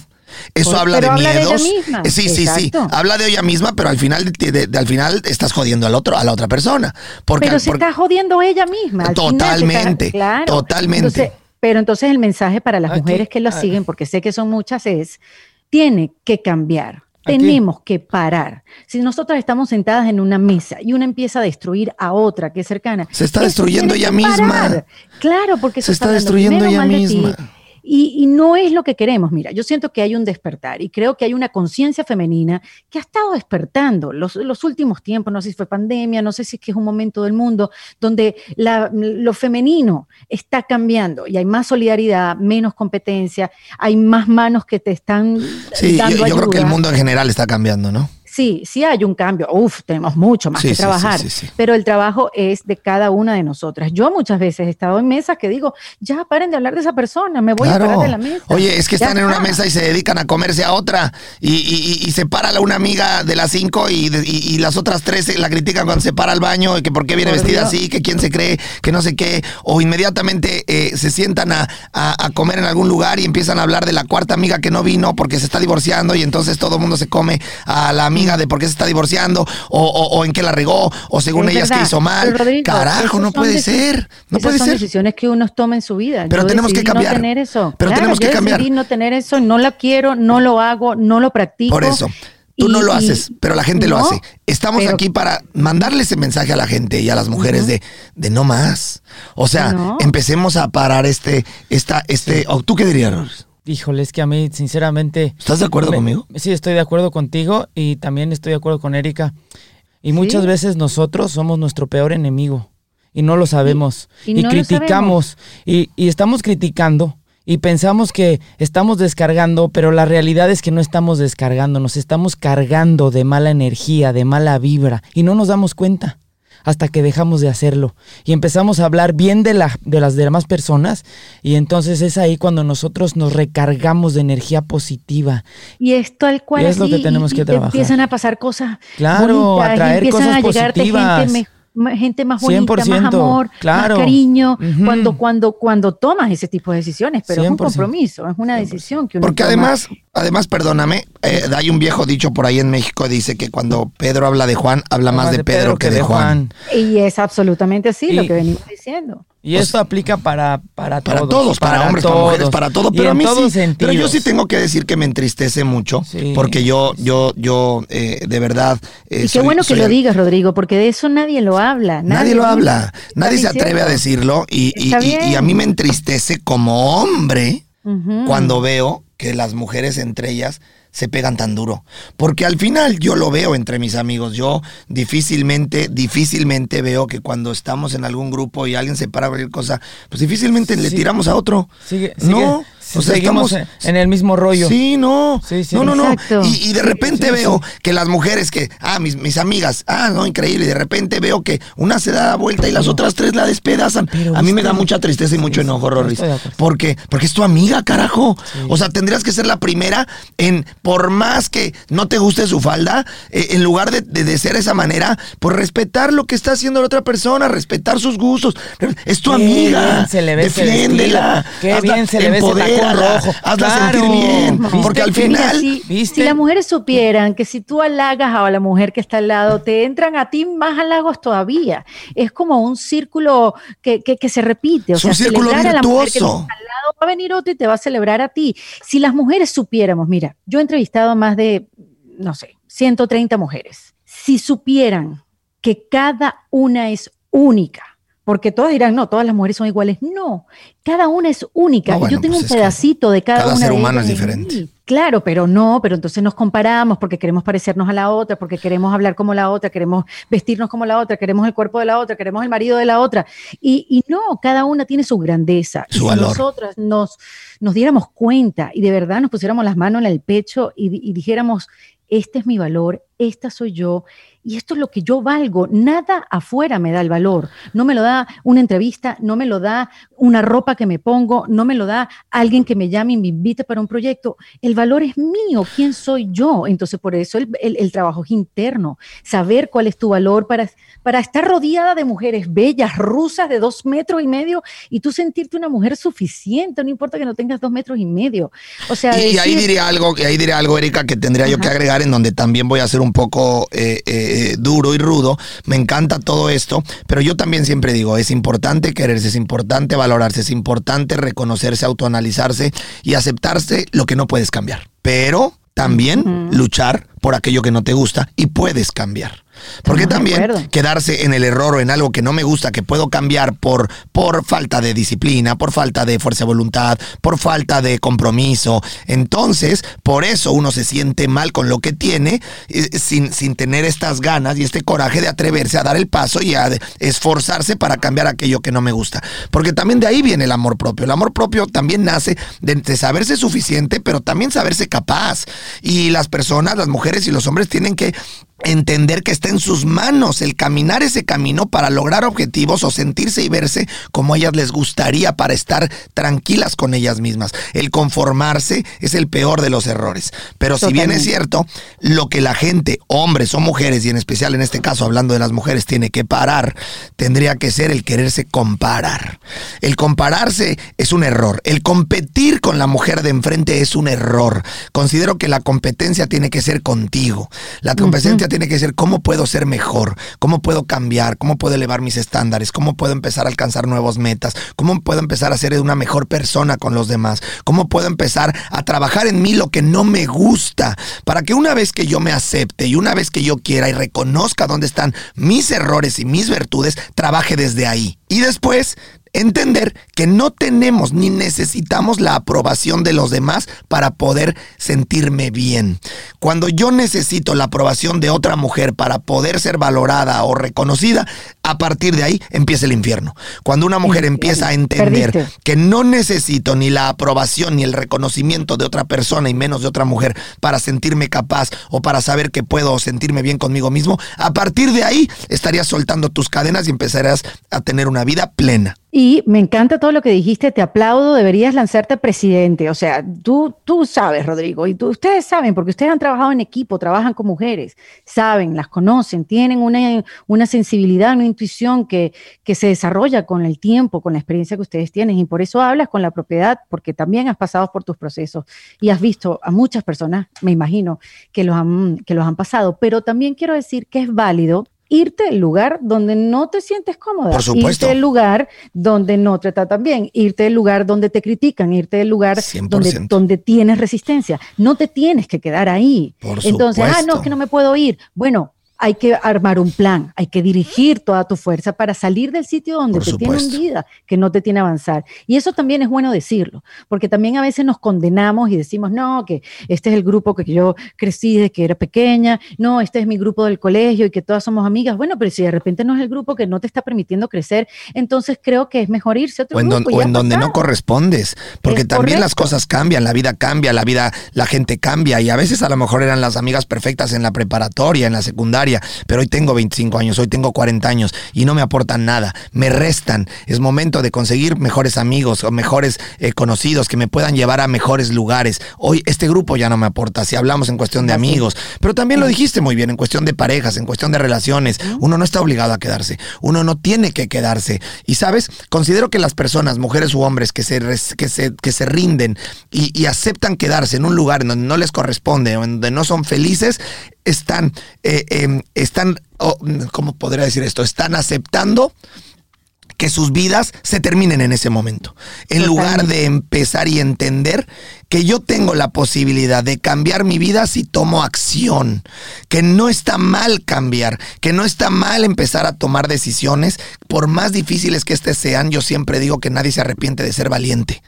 Eso habla de miedos. sí, sí, sí. Habla de ella misma, pero al final, al final estás jodiendo al otro, a la otra persona. Porque, pero se está jodiendo ella misma. totalmente. claro. Totalmente. pero entonces el mensaje para las mujeres que lo siguen, porque sé que son muchas, es tiene que cambiar. Tenemos que parar. Si nosotras estamos sentadas en una mesa y una empieza a destruir a otra que es cercana. Se está destruyendo ella misma. Claro, porque se, está, destruyendo ella misma. Y, no es lo que queremos. Mira, yo siento que hay un despertar y creo que hay una conciencia femenina que ha estado despertando los, los, últimos tiempos, no sé si fue pandemia, no sé si es que es un momento del mundo donde lo femenino está cambiando y hay más solidaridad, menos competencia, hay más manos que te están... Sí, yo, yo creo que el mundo en general está cambiando, ¿no? Sí, sí hay un cambio. Uf, tenemos mucho más que trabajar. pero el trabajo es de cada una de nosotras. Yo muchas veces he estado en mesas que digo, ya paren de hablar de esa persona, me voy a parar de la mesa. Oye, es que están en una mesa y se dedican a comerse a otra y, se para la una amiga de las cinco y, las otras tres la critican cuando se para al baño y que por qué viene vestida así, que quién se cree, que no sé qué, o inmediatamente eh, se sientan a, a, comer en algún lugar y empiezan a hablar de la cuarta amiga que no vino porque se está divorciando y entonces todo el mundo se come a la amiga de por qué se está divorciando o, en qué la regó o según ellas que hizo mal. Carajo, no puede ser. No puede son ser. decisiones que uno toma en su vida. Pero tenemos que cambiar. No tener eso. Pero tenemos que cambiar. no tener eso, no la quiero, no lo hago, no lo practico. Por eso. Tú no lo haces, pero la gente lo hace. Estamos aquí para mandarle ese mensaje a la gente y a las mujeres de, de no más. O sea, empecemos a parar este, esta, este. ¿Tú qué dirías, Híjole, es que a mí, sinceramente... ¿Estás de acuerdo me- conmigo? Sí, estoy de acuerdo contigo y también estoy de acuerdo con Erika. Y muchas veces nosotros somos nuestro peor enemigo y no lo sabemos. y Y, no lo criticamos y, y estamos criticando y pensamos que estamos descargando, pero la realidad es que no estamos descargando, nos estamos cargando de mala energía, de mala vibra y no nos damos cuenta hasta que dejamos de hacerlo y empezamos a hablar bien de, la, de las demás personas y entonces es ahí cuando nosotros nos recargamos de energía positiva. Y es tal cual Y es lo que tenemos y- que y trabajar. empiezan a pasar cosas Claro, bonitas, atraer empiezan cosas a positivas. gente, gente más bonita, 100%, más amor, claro. más cariño, cuando, cuando, cuando tomas ese tipo de decisiones, pero es un 100%. compromiso, es una decisión que uno Porque toma. además, además, perdóname, eh, hay un viejo dicho por ahí en México, dice que cuando Pedro habla de Juan, habla más de, Pedro, que de Juan. Y es absolutamente así lo que venimos diciendo. Y esto aplica para, para, Para todos. todos, para, hombres, para mujeres, para todo, Y pero a mí todos sí. Pero yo sí tengo que decir que me entristece mucho, Sí. porque yo, yo, yo, eh, de verdad. eh, Y qué soy- bueno que soy lo digas, Rodrigo, porque de eso nadie lo habla. Nadie, lo dice, habla, nadie se atreve a decirlo y, y- y- y a mí me entristece como hombre cuando veo que las mujeres entre ellas se pegan tan duro. Porque al final yo lo veo entre mis amigos. Yo difícilmente, difícilmente veo que cuando estamos en algún grupo y alguien se para a cualquier cosa, pues difícilmente le tiramos a otro. Sigue, no, sigue- o sea, seguimos estamos... en, el mismo rollo. Sí, no. Sí, sí. No, no, no. Y, y de repente sí, veo sí. que las mujeres que, ah, mis, mis amigas, ah, no, increíble. Y de repente veo que una se da la vuelta y las otras tres la despedazan. Pero A mí me da mucha tristeza y mucho Sí, enojo, Rorris. Porque, porque es tu amiga, carajo. O sea, tendrías que ser la primera en, por más que no te guste su falda, eh, en lugar de, de- de ser esa manera, pues respetar lo que está haciendo la otra persona, respetar sus gustos. Es tu Qué amiga. bien se le ve Defiéndela. Qué bien se le ve rojo. Hazla Claro. sentir bien. ¿Viste Porque al final. si, las mujeres supieran que si tú halagas a la mujer que está al lado, te entran a ti más halagos todavía. Es como un círculo que, que- que se repite. O Es un círculo celebrar a la mujer que virtuoso. está al lado va a venir otro y te va a celebrar a ti. Si las mujeres supiéramos, mira, yo he entrevistado a más de, no sé, 130 mujeres. Si supieran que cada una es única, porque todas dirán, no, todas las mujeres son iguales. No, cada una es única. No, bueno, yo tengo pues un pedacito de cada, cada una ser de humano ellas es en diferente. mí. Claro, pero no, pero entonces nos comparamos porque queremos parecernos a la otra, porque queremos hablar como la otra, queremos vestirnos como la otra, queremos el cuerpo de la otra, queremos el marido de la otra. Y, y no, cada una tiene su grandeza. y Su si valor. nosotras nos, nos diéramos cuenta y de verdad nos pusiéramos las manos en el pecho y, y dijéramos, este es mi valor, esta soy yo, y esto es lo que yo valgo. Nada afuera me da el valor. No me lo da una entrevista, no me lo da una ropa que me pongo, no me lo da alguien que me llame y me invite para un proyecto. El valor es mío, ¿quién soy yo? Entonces, por eso el, el- el trabajo es interno, saber cuál es tu valor para, para estar rodeada de mujeres bellas, rusas de dos metros y medio y tú sentirte una mujer suficiente, no importa que no tengas dos metros y medio. O sea, Y, y ahí diría algo, y ahí diría algo, Erika, que tendría yo que agregar, en donde también voy a ser un poco eh, eh, duro y rudo. Me encanta todo esto, pero yo también siempre digo, es importante quererse, es importante valorarse, es importante reconocerse, autoanalizarse y aceptarse lo que no puedes cambiar. Pero también luchar por aquello que no te gusta y puedes cambiar. Porque también quedarse en el error o en algo que no me gusta, que puedo cambiar por, por falta de disciplina, por falta de fuerza de voluntad, por falta de compromiso. Entonces, por eso uno se siente mal con lo que tiene, eh, sin, sin tener estas ganas y este coraje de atreverse a dar el paso y a esforzarse para cambiar aquello que no me gusta. Porque también de ahí viene el amor propio. El amor propio también nace de, de saberse suficiente, pero también saberse capaz. Y las personas, las mujeres y los hombres tienen que entender que está en sus manos el caminar ese camino para lograr objetivos o sentirse y verse como a ellas les gustaría para estar tranquilas con ellas mismas. El conformarse es el peor de los errores. Pero si bien es cierto, lo que la gente, hombres o mujeres, y en especial en este caso hablando de las mujeres, tiene que parar, tendría que ser el quererse comparar. El compararse es un error. El competir con la mujer de enfrente es un error. Considero que la competencia tiene que ser contigo. La competencia tiene que ser cómo puedo ser mejor, cómo puedo cambiar, cómo puedo elevar mis estándares, cómo puedo empezar a alcanzar nuevos metas, cómo puedo empezar a ser una mejor persona con los demás, cómo puedo empezar a trabajar en mí lo que no me gusta, para que una vez que yo me acepte y una vez que yo quiera y reconozca dónde están mis errores y mis virtudes, trabaje desde ahí. Y después entender que no tenemos ni necesitamos la aprobación de los demás para poder sentirme bien. Cuando yo necesito la aprobación de otra mujer para poder ser valorada o reconocida, a partir de ahí empieza el infierno. Cuando una mujer empieza a entender que no necesito ni la aprobación ni el reconocimiento de otra persona y menos de otra mujer para sentirme capaz o para saber que puedo sentirme bien conmigo mismo, a partir de ahí estarías soltando tus cadenas y empezarás a tener una vida plena. Y me encanta todo lo que dijiste, te aplaudo, deberías lanzarte presidente. O sea, tú, tú sabes, Rodrigo, y tú, ustedes saben, porque ustedes han trabajado en equipo, trabajan con mujeres, saben, las conocen, tienen una, una sensibilidad, una intuición que, que se desarrolla con el tiempo, con la experiencia que ustedes tienen. Y por eso hablas con la propiedad, porque también has pasado por tus procesos y has visto a muchas personas, me imagino, que los han, que los han pasado. Pero también quiero decir que es válido irte del lugar donde no te sientes cómoda. Por supuesto. Irte del lugar donde no te tratan bien. Irte del lugar donde te critican. Irte del lugar donde, donde, tienes resistencia. No te tienes que quedar ahí. Por Entonces, ah, no, es que no me puedo ir. Bueno, hay que armar un plan, hay que dirigir toda tu fuerza para salir del sitio donde te tiene hundida, que no te tiene avanzar. Y eso también es bueno decirlo, porque también a veces nos condenamos y decimos, no, que este es el grupo que yo crecí desde que era pequeña, no, este es mi grupo del colegio y que todas somos amigas. Bueno, pero si de repente no es el grupo que no te está permitiendo crecer, entonces creo que es mejor irse a otro o en grupo. o en donde no correspondes, porque también las cosas cambian, la vida cambia, la vida, la gente cambia y a veces a lo mejor eran las amigas perfectas en la preparatoria, en la secundaria pero hoy tengo 25 años, hoy tengo 40 años y no me aportan nada, me restan. Es momento de conseguir mejores amigos o mejores eh, conocidos que me puedan llevar a mejores lugares. Hoy este grupo ya no me aporta, si hablamos en cuestión de amigos, pero también lo dijiste muy bien, en cuestión de parejas, en cuestión de relaciones, uno no está obligado a quedarse, uno no tiene que quedarse. Y sabes, considero que las personas, mujeres u hombres, que se, que se, que se rinden y, y aceptan quedarse en un lugar en donde no les corresponde, donde no son felices, están, eh, em, están, oh, ¿cómo podría decir esto? Están aceptando que sus vidas se terminen en ese momento. En lugar de empezar y entender que yo tengo la posibilidad de cambiar mi vida si tomo acción, que no está mal cambiar, que no está mal empezar a tomar decisiones, por más difíciles que éstas sean, yo siempre digo que nadie se arrepiente de ser valiente.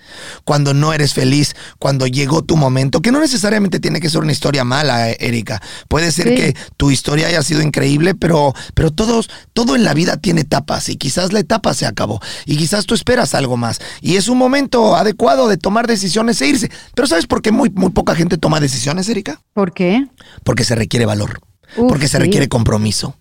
Cuando no eres feliz, cuando llegó tu momento, que no necesariamente tiene que ser una historia mala, Erika. Puede ser que tu historia haya sido increíble, pero, pero todos, todo en la vida tiene etapas y quizás la etapa se acabó y quizás tú esperas algo más y es un momento adecuado de tomar decisiones e irse. Pero ¿sabes por qué muy, muy poca gente toma decisiones, Erika? ¿Por qué? Porque se requiere valor, porque se requiere compromiso.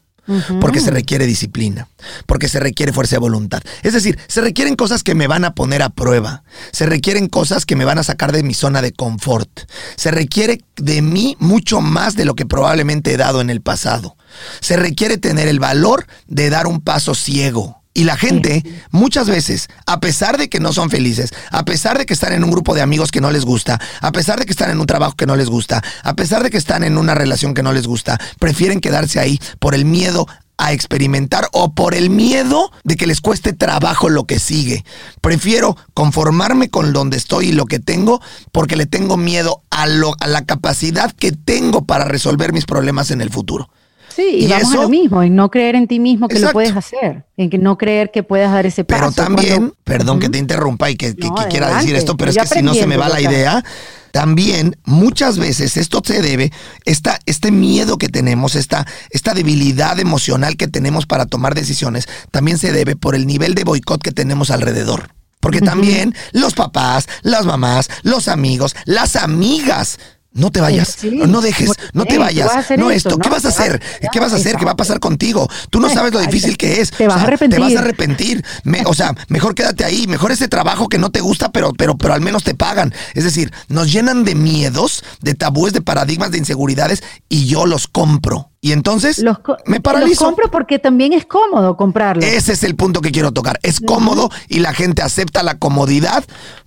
Porque se requiere disciplina, porque se requiere fuerza de voluntad. Es decir, se requieren cosas que me van a poner a prueba, se requieren cosas que me van a sacar de mi zona de confort, se requiere de mí mucho más de lo que probablemente he dado en el pasado. Se requiere tener el valor de dar un paso ciego, y la gente, muchas veces, a pesar de que no son felices, a pesar de que están en un grupo de amigos que no les gusta, a pesar de que están en un trabajo que no les gusta, a pesar de que están en una relación que no les gusta, prefieren quedarse ahí por el miedo a experimentar o por el miedo de que les cueste trabajo lo que sigue. Prefiero conformarme con donde estoy y lo que tengo porque le tengo miedo a, lo, a la capacidad que tengo para resolver mis problemas en el futuro. Sí, y, vamos a lo mismo, en no creer en ti mismo que lo puedes hacer, en que no creer que puedas dar ese paso. Pero también, perdón que te interrumpa y que, quiera decir esto, pero es que si no se me va la idea, también muchas veces esto se debe, esta, este miedo que tenemos, esta, esta debilidad emocional que tenemos para tomar decisiones, también se debe por el nivel de boicot que tenemos alrededor. Porque también los papás, las mamás, los amigos, las amigas no te vayas, no dejes, no te vayas, no esto, ¿qué vas a hacer? ¿Qué vas a hacer? ¿Qué va a pasar contigo? Tú no sabes lo difícil que es. Te vas a arrepentir. Te vas a arrepentir. o sea, mejor quédate ahí, mejor ese trabajo que no te gusta, pero, pero, pero al menos te pagan. Es decir, nos llenan de miedos, de tabúes, de paradigmas, de inseguridades y yo los compro. Y entonces me paralizo. Los compro porque también es cómodo comprarlo. Ese es el punto que quiero tocar. Es cómodo y la gente acepta la comodidad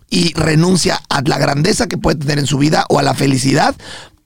y renuncia a la grandeza que puede tener en su vida o a la felicidad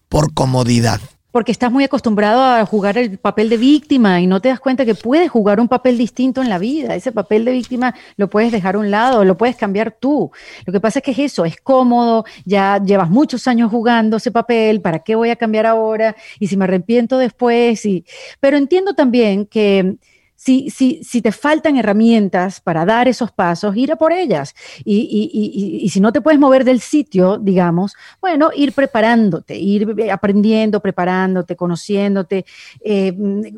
por comodidad. Porque estás muy acostumbrado a jugar el papel de víctima y no te das cuenta que puedes jugar un papel distinto en la vida. Ese papel de víctima lo puedes dejar a un lado, lo puedes cambiar tú. Lo que pasa es que es eso, es cómodo, ya llevas muchos años jugando ese papel, ¿para qué voy a cambiar ahora? Y si me arrepiento después. Y... Pero entiendo también que si, si, si te faltan herramientas para dar esos pasos, ir a por ellas. Y, y, y, si no te puedes mover del sitio, digamos, bueno, ir preparándote, ir aprendiendo, preparándote, conociéndote, eh,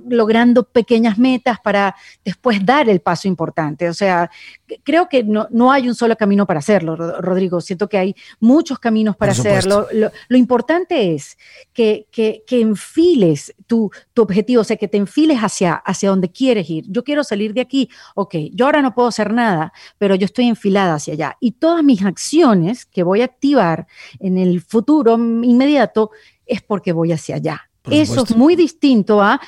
logrando pequeñas metas para después dar el paso importante. O sea, creo que no, no hay un solo camino para hacerlo, Rodrigo. Siento que hay muchos caminos para hacerlo. Lo, lo, importante es que, que, que enfiles tu, tu, objetivo, o sea, que te enfiles hacia, hacia donde quieres ir. Yo quiero salir de aquí, ok, yo ahora no puedo hacer nada, pero yo estoy enfilada hacia allá. Y todas mis acciones que voy a activar en el futuro inmediato es porque voy hacia allá. Eso es muy distinto a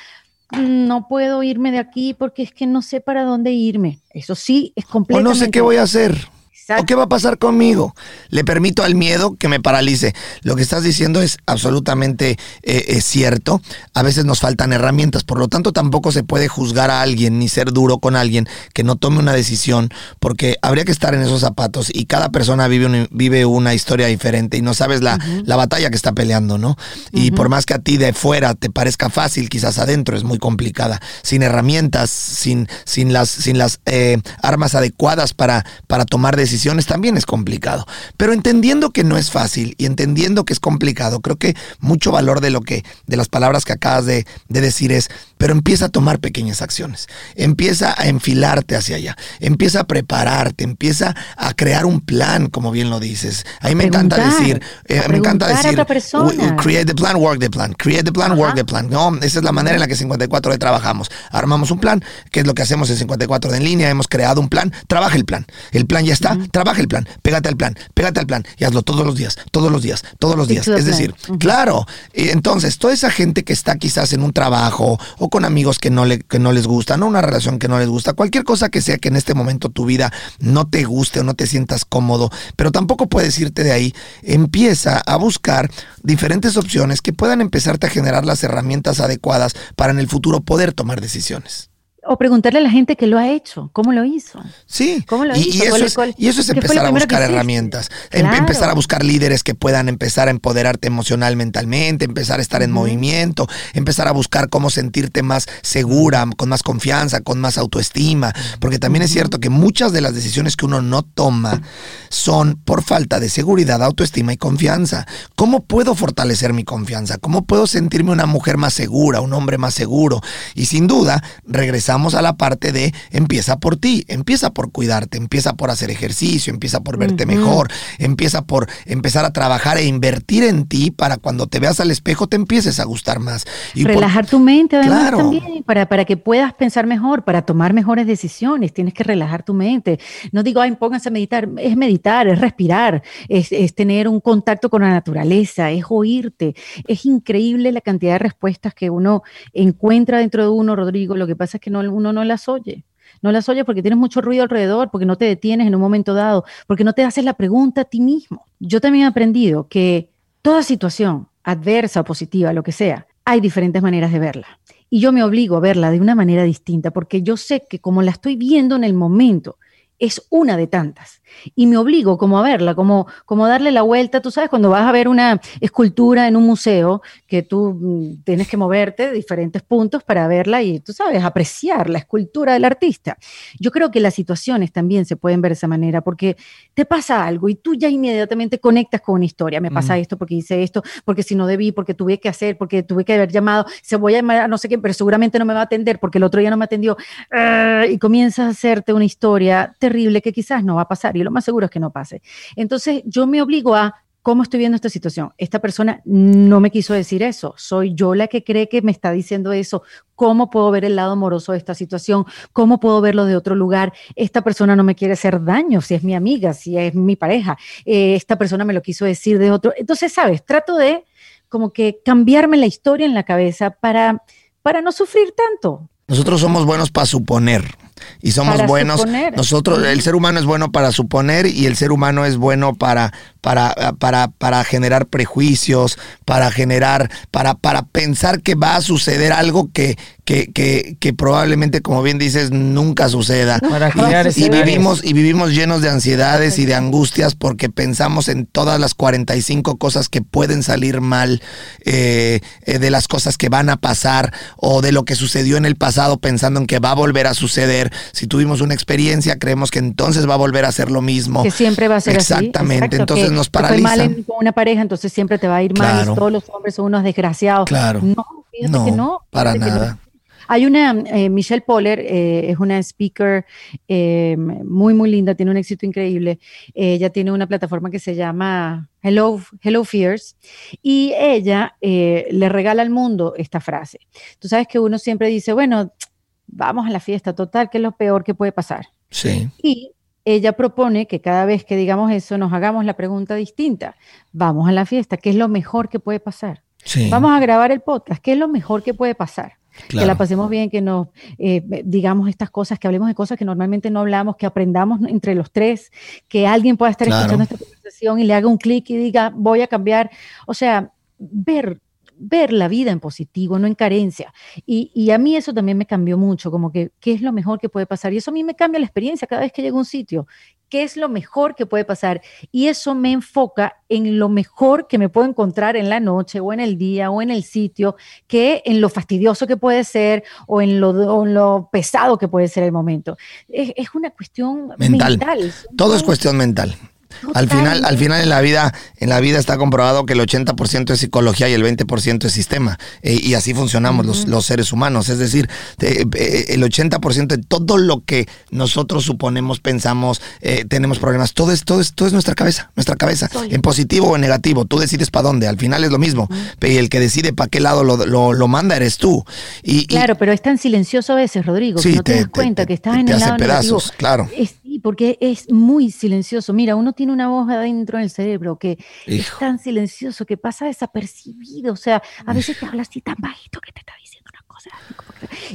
mm, no puedo irme de aquí porque es que no sé para dónde irme. Eso sí es completamente. O no sé qué voy a hacer. ¿O qué va a pasar conmigo? Le permito al miedo que me paralice. Lo que estás diciendo es absolutamente eh, cierto. A veces nos faltan herramientas, por lo tanto tampoco se puede juzgar a alguien ni ser duro con alguien que no tome una decisión, porque habría que estar en esos zapatos y cada persona vive, una, vive una historia diferente y no sabes la, la batalla que está peleando, ¿no? Y por más que a ti de fuera te parezca fácil, quizás adentro es muy complicada. Sin herramientas, sin, sin las, sin las eh, armas adecuadas para, para tomar decisiones también es complicado. Pero entendiendo que no es fácil y entendiendo que es complicado, creo que mucho valor de lo que, de las palabras que acabas de, de decir es, pero empieza a tomar pequeñas acciones, empieza a enfilarte hacia allá, empieza a prepararte, empieza a crear un plan, como bien lo dices. A mí me encanta decir, eh, me encanta decir, create the plan, work the plan, create the plan, work the plan. No, esa es la manera en la que 54D trabajamos. Armamos un plan, que es lo que hacemos en 54D en línea, hemos creado un plan, trabaja el plan. El plan ya está, trabaja el plan, pégate al plan, pégate al plan. Y hazlo todos los días, todos los días, todos los días. Es decir, claro, entonces toda esa gente que está quizás en un trabajo o con amigos que no, le, que no les gusta, no una relación que no les gusta, cualquier cosa que sea que en este momento tu vida no te guste o no te sientas cómodo, pero tampoco puedes irte de ahí, empieza a buscar diferentes opciones que puedan empezarte a generar las herramientas adecuadas para en el futuro poder tomar decisiones o preguntarle a la gente que lo ha hecho, cómo lo hizo. Sí, y, eso es, empezar a buscar herramientas, em, empezar a buscar líderes que puedan empezar a empoderarte emocional, mentalmente, empezar a estar en movimiento, empezar a buscar cómo sentirte más segura, con más confianza, con más autoestima, porque también es cierto que muchas de las decisiones que uno no toma son por falta de seguridad, autoestima y confianza. ¿Cómo puedo fortalecer mi confianza? ¿Cómo puedo sentirme una mujer más segura, un hombre más seguro? Y sin duda, regresar a la parte de empieza por ti, empieza por cuidarte, empieza por hacer ejercicio, empieza por verte mejor, empieza por empezar a trabajar e invertir en ti para cuando te veas al espejo te empieces a gustar más. Y relajar tu mente además también para, para que puedas pensar mejor, para tomar mejores decisiones, tienes que relajar tu mente. No digo, ay, pónganse a meditar, es meditar, es respirar, es, es tener un contacto con la naturaleza, es oírte. Es increíble la cantidad de respuestas que uno encuentra dentro de uno, Rodrigo. Lo que pasa es que no uno no las oye. No las oye porque tienes mucho ruido alrededor, porque no te detienes en un momento dado, porque no te haces la pregunta a ti mismo. Yo también he aprendido que toda situación, adversa o positiva, lo que sea, hay diferentes maneras de verla. Y yo me obligo a verla de una manera distinta, porque yo sé que como la estoy viendo en el momento, es una de tantas y me obligo como a verla, como, como darle la vuelta. Tú sabes, cuando vas a ver una escultura en un museo, que tú mm, tienes que moverte de diferentes puntos para verla y, tú sabes, apreciar la escultura del artista. Yo creo que las situaciones también se pueden ver de esa manera, porque te pasa algo y tú ya inmediatamente conectas con una historia. Me pasa esto porque hice esto, porque si no debí, porque tuve que hacer, porque tuve que haber llamado, se voy a llamar a no sé qué, pero seguramente no me va a atender porque el otro día no me atendió. Ah, y comienzas a hacerte una historia terrible que quizás no va a pasar. Y lo más seguro es que no pase. Entonces yo me obligo a ¿Cómo estoy viendo esta situación? Esta persona no me quiso decir eso. Soy yo la que cree que me está diciendo eso. ¿Cómo puedo ver el lado amoroso de esta situación? ¿Cómo puedo verlo de otro lugar? Esta persona no me quiere hacer daño, si es mi amiga, si es mi pareja. Eh, esta persona me lo quiso decir de otro. Entonces, ¿sabes? Trato de como que cambiarme la historia en la cabeza para, para no sufrir tanto. Nosotros somos buenos para suponer y somos buenos. Nosotros, el ser humano es bueno para suponer y el ser humano es bueno para, para, para, para generar prejuicios, para generar, para, para pensar que va a suceder algo que, que, que, que probablemente, como bien dices, nunca suceda. Para y escenarios. vivimos, y vivimos llenos de ansiedades y de angustias porque pensamos en todas las 45 cosas que pueden salir mal, eh, eh, de las cosas que van a pasar o de lo que sucedió en el pasado pensando en que va a volver a suceder. Si tuvimos una experiencia, creemos que entonces va a a ser lo mismo. Que siempre va a ser Exactamente. así. Exactamente. Entonces nos Fue mal paraliza. en- con una pareja, entonces siempre te va a ir mal. Claro. Todos los hombres son unos desgraciados. Claro. No, fíjate No, que no. para no. Hay una, eh, Michelle Poller, eh, es una speaker eh, muy, muy linda, tiene un éxito increíble. ella tiene una plataforma que se llama Hello, Hello Fears y ella le regala al mundo esta frase. Tú sabes que uno siempre dice, bueno, vamos a la fiesta total, que es lo peor que puede pasar. Sí. Y ella propone que cada vez que digamos eso nos hagamos la pregunta distinta. Vamos a la fiesta, ¿qué es lo mejor que puede pasar? Sí. Vamos a grabar el podcast, ¿qué es lo mejor que puede pasar? Que la pasemos bien, que nos eh, digamos estas cosas, que hablemos de cosas que normalmente no hablamos, que aprendamos entre los tres, que alguien pueda estar Claro. escuchando esta conversación y le haga un clic y diga, voy a cambiar. O sea, ver ver la vida en positivo, no en carencia. Y, y a mí eso también me cambió mucho, como que qué es lo mejor que puede pasar. Y eso a mí me cambia la experiencia cada vez que llego a un sitio. ¿Qué es lo mejor que puede pasar? Y eso me enfoca en lo mejor que me puedo encontrar en la noche o en el día o en el sitio, que en lo fastidioso que puede ser o en lo, o en lo pesado que puede ser el momento. Es, es una cuestión Mental. mental. Todo es cuestión mental. Al final, al final en la vida, en la vida está comprobado que el 80% es psicología y el 20% es sistema. Eh, y así funcionamos los, los seres humanos. Es decir, te- eh, el 80% de todo lo que nosotros suponemos, pensamos, eh, tenemos problemas, todo es, todo es, todo es nuestra cabeza, nuestra cabeza. En positivo o en negativo. Tú decides para dónde. Al final es lo mismo. Y el que decide para qué lado lo, lo- lo manda eres tú. Y, y- Claro, pero es tan silencioso a veces, Rodrigo, Sí, que no te, te- das cuenta te- que estás te en el lado negativo. pedazos, claro. Es- sí, porque es muy silencioso. Mira, uno tiene una voz adentro del cerebro que es Hijo. tan silencioso que pasa desapercibido. O sea, a veces te habla así tan bajito que te está diciendo una cosa.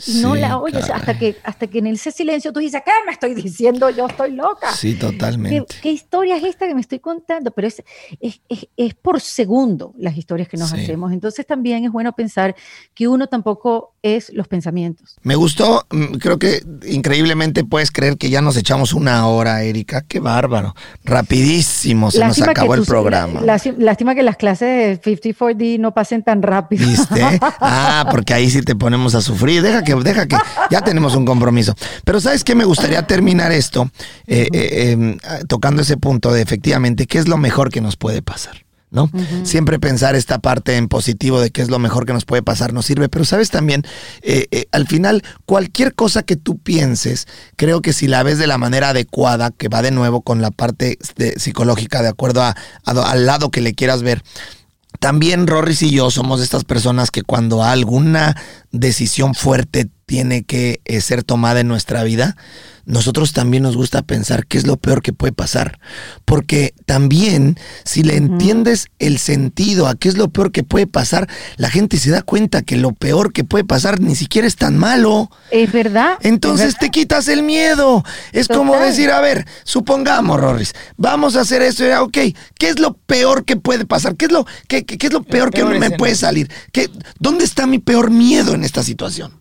Y no Sí, la oyes caray. hasta que, hasta que en ese silencio tú dices, ¿qué me estoy diciendo? Yo estoy loca. Sí, ¿Qué, totalmente. qué historia es esta que me estoy contando? Pero es, es, es- es por segundo las historias que nos Sí. hacemos. Entonces también es bueno pensar que uno tampoco es los pensamientos. Me gustó, mm, creo que increíblemente puedes creer que ya nos echamos una hora, Erika. Qué bárbaro. Rapidísimo se nos Lástima acabó que el programa. lá- Lástima que las clases de 54D no pasen tan rápido. ¿Viste? Ah, porque ahí sí te ponemos a sufrir. Deja que, deja que, ya tenemos un compromiso. Pero ¿sabes qué? Me gustaría terminar esto eh, eh, eh, tocando ese punto de efectivamente qué es lo mejor que nos puede pasar. ¿No? Siempre pensar esta parte en positivo de qué es lo mejor que nos puede pasar nos sirve, pero sabes también, eh, eh, al final, cualquier cosa que tú pienses, creo que si la ves de la manera adecuada, que va de nuevo con la parte de- psicológica, de acuerdo a- a- al lado que le quieras ver, también Rorris y yo somos estas personas que cuando alguna decisión fuerte tiene que eh, ser tomada en nuestra vida, nosotros también nos gusta pensar qué es lo peor que puede pasar. Porque también, si le entiendes el sentido a qué es lo peor que puede pasar, la gente se da cuenta que lo peor que puede pasar ni siquiera es tan malo. Es verdad. Entonces es te quitas el miedo. Es como decir, a ver, supongamos, Rorris, vamos a hacer esto. ya, Ok, ¿qué es lo peor que puede pasar? ¿Qué es lo, qué, qué- qué es lo peor que peor me escenario. puede salir? ¿Qué, ¿Dónde está mi peor miedo en esta situación?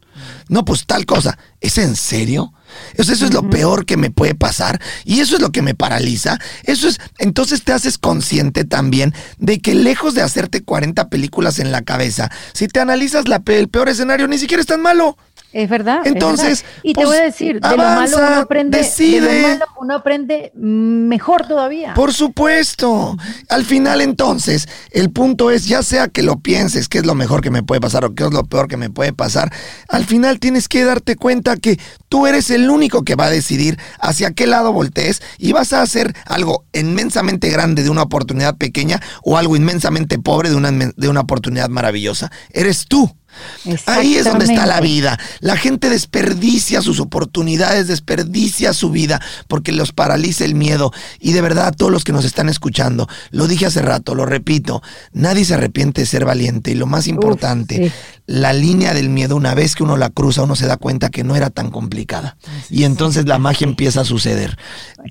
No, pues tal cosa. ¿Es en serio? Eso, eso es lo peor que me puede pasar y eso es lo que me paraliza. Eso es, entonces te haces consciente también de que lejos de hacerte 40 películas en la cabeza, si te analizas la, el peor escenario, ni siquiera es tan malo. Es verdad. es Entonces, verdad. y te pues, voy a decir, de lo malo uno aprende, de lo malo uno aprende mejor todavía. Por supuesto. Al final entonces, el punto es, ya sea que lo pienses, qué es lo mejor que me puede pasar o qué es lo peor que me puede pasar, al final tienes que darte cuenta que tú eres el único que va a decidir hacia qué lado voltees y vas a hacer algo inmensamente grande de una oportunidad pequeña o algo inmensamente pobre de una, de una oportunidad maravillosa. Eres tú. Ahí es donde está la vida. La gente desperdicia sus oportunidades, desperdicia su vida porque los paraliza el miedo. Y de verdad, a todos los que nos están escuchando, lo dije hace rato, lo repito, nadie se arrepiente de ser valiente. Y lo más importante, sí. la línea del miedo, una vez que uno la cruza, uno se da cuenta que no era tan complicada. Y entonces la magia empieza a suceder.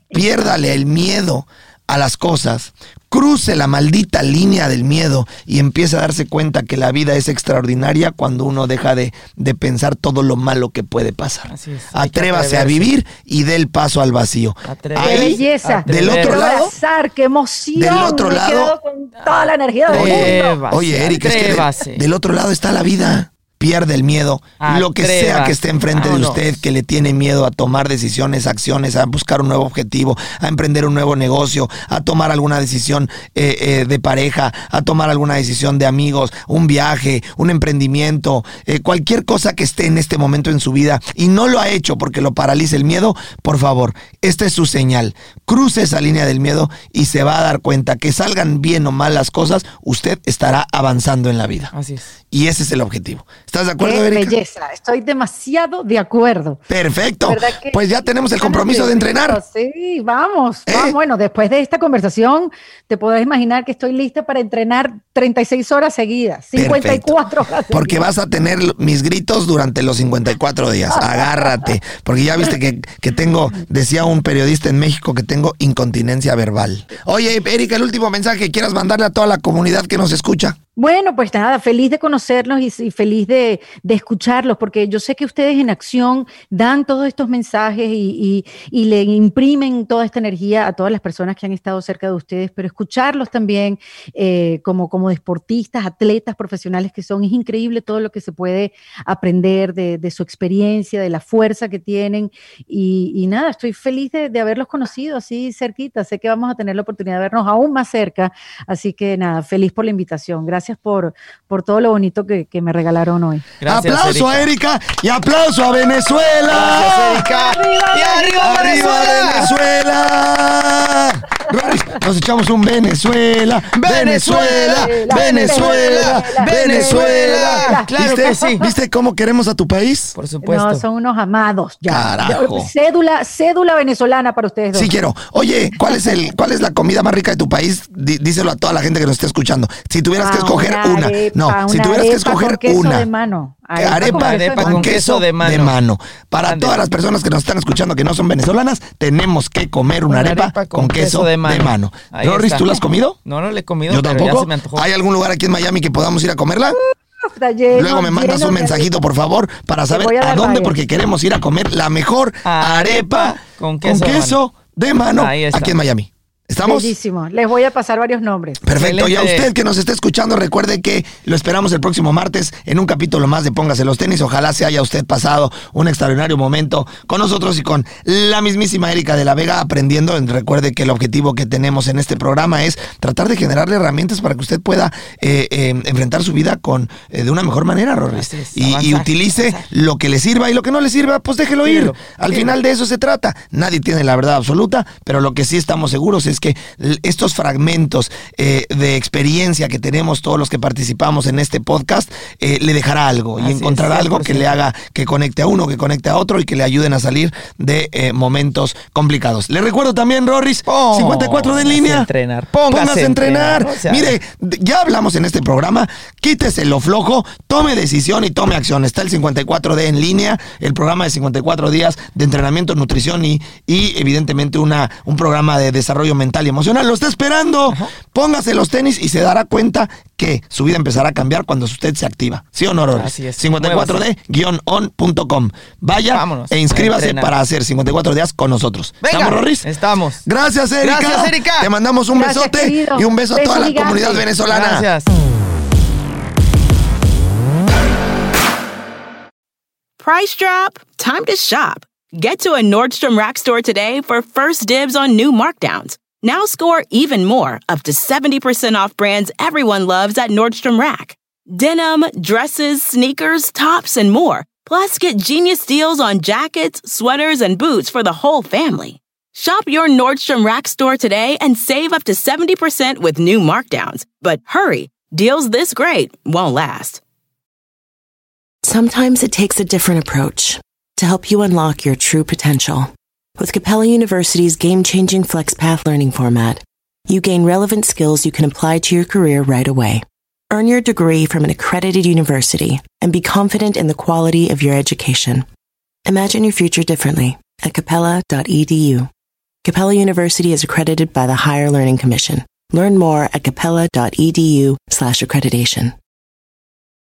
Piérdale el miedo a las cosas, cruce la maldita línea del miedo y empiece a darse cuenta que la vida es extraordinaria cuando uno deja de, de pensar todo lo malo que puede pasar. Así es, Atrévase a vivir y dé el paso al vacío. Atreverse. ¡Qué Ahí, belleza! del ¡Qué otro lado, abrazar, ¡Qué emoción! del otro Me lado- quedado con toda la energía del mundo. Oye, Eric, es que de- del otro lado está la vida. Pierde el miedo. Lo que sea que esté enfrente de usted, que le tiene miedo a tomar decisiones, acciones, a buscar un nuevo objetivo, a emprender un nuevo negocio, a tomar alguna decisión eh, eh, de pareja, a tomar alguna decisión de amigos, un viaje, un emprendimiento, eh, cualquier cosa que esté en este momento en su vida y no lo ha hecho porque lo paraliza el miedo, por favor, esta es su señal. Cruce esa línea del miedo y se va a dar cuenta que salgan bien o mal las cosas, usted estará avanzando en la vida. Así es. Y ese es el objetivo. ¿Estás de acuerdo, ¡Qué Erika? belleza! Estoy demasiado de acuerdo. Perfecto. ¿Verdad que Pues ya tenemos el compromiso de entrenar. Sí, vamos, ¿Eh? vamos. Bueno, después de esta conversación, te podés imaginar que estoy lista para entrenar 36 horas seguidas, 54 horas. Porque seguidas. vas a tener mis gritos durante los 54 días. Agárrate. Porque ya viste que, que tengo, decía un periodista en México, que tengo incontinencia verbal. Oye, Erika, el último mensaje que quieras mandarle a toda la comunidad que nos escucha. Bueno, pues nada, feliz de conocerlos y, feliz de, escucharlos, porque yo sé que ustedes en acción dan todos estos mensajes y, le imprimen toda esta energía a todas las personas que han estado cerca de ustedes, pero escucharlos también eh, como, como deportistas, atletas profesionales que son, es increíble todo lo que se puede aprender de, su experiencia, de la fuerza que tienen. Y, y nada, estoy feliz de, de haberlos conocido así cerquita, sé que vamos a tener la oportunidad de vernos aún más cerca, así que nada, feliz por la invitación, gracias por, por todo lo bonito que, que me regalaron hoy. Gracias, aplauso a Erika y aplauso a Venezuela. Gracias, Erika. Y arriba, ¡Arriba Venezuela! Roris, nos echamos un Venezuela, Venezuela, Venezuela, Venezuela, Venezuela. Claro ¿Viste? que sí. ¿Viste cómo queremos a tu país? Por supuesto. No, son unos amados ya. Carajo. Cédula, cédula venezolana para ustedes dos. Sí quiero. Oye, ¿cuál es el cuál es la comida más rica de tu país? Díselo a toda la gente que nos esté escuchando. Si tuvieras que Ah, escoger una. arepa, no, si una tuvieras que arepa escoger con queso una. de mano. Arepa, Arepa con, con queso, queso de de mano. Para Ande. todas las personas que nos están escuchando que no son venezolanas, tenemos que comer una, arepa, con, queso, de mano. Está. ¿tú la has comido? No, no le he comido, Yo tampoco. ya se me antojó. ¿Hay algún lugar aquí en Miami que podamos ir a comerla? Está lleno, Luego me mandas un de mensajito, por favor, para saber a dónde, vaya. porque queremos ir a comer la mejor arepa, Arepa con queso de queso de mano aquí en Miami. ¿Estamos? Bellísimo. Les voy a pasar varios nombres. Perfecto. Y a usted que nos está escuchando, recuerde que lo esperamos el próximo martes en un capítulo más de Póngase los tenis. Ojalá se haya usted pasado un extraordinario momento con nosotros y con la mismísima Erika de la Vega aprendiendo. Recuerde que el objetivo que tenemos en este programa es tratar de generarle herramientas para que usted pueda eh, eh, enfrentar su vida con eh, de una mejor manera, Rorris. Así es, Y, utilice avanzar. lo que le sirva y lo que no le sirva, pues déjelo ir. Al final de eso se trata. Nadie tiene la verdad absoluta, pero lo que sí estamos seguros es que estos fragmentos eh, de experiencia que tenemos todos los que participamos en este podcast eh, le dejará algo y es, encontrará algo que le 100%. haga que conecte a uno, que conecte a otro y que le ayuden a salir de eh, momentos complicados. Le recuerdo también, Rorris, 54 de en línea. entrenar, póngase a a entrenar. entrenar, o sea. Mire, ya hablamos en este programa, quítese lo flojo, tome decisión y tome acción. Está el 54D en línea, el programa de 54 días de entrenamiento, nutrición y, y evidentemente una, un programa de desarrollo mental y emocional. Lo está esperando. Póngase los tenis y se dará cuenta que su vida empezará a cambiar cuando usted se activa. ¿Sí o no, Roris? Así es. 54D-on.com. Vaya Vámonos, e inscríbase para hacer 54 días con nosotros. Venga, ¿Estamos, Roris? estamos. Gracias, Erika. Gracias, Erika. Te mandamos un Gracias, besote querido. y un beso a toda la comunidad venezolana. Gracias. Price drop? Time to shop. Get to a Nordstrom Rack store today for first dibs on new markdowns. Now score even more, up to 70% off brands everyone loves at Nordstrom Rack. Denim, dresses, sneakers, tops, and more. Plus, get genius deals on jackets, sweaters, and boots for the whole family. Shop your Nordstrom Rack store today and save up to 70% with new markdowns. But hurry, deals this great won't last. Sometimes it takes a different approach to help you unlock your true potential. With Capella University's game changing FlexPath learning format, you gain relevant skills you can apply to your career right away. Earn your degree from an accredited university and be confident in the quality of your education. Imagine your future differently at capella.edu. Capella University is accredited by the Higher Learning Commission. Learn more at capella.edu slash accreditation.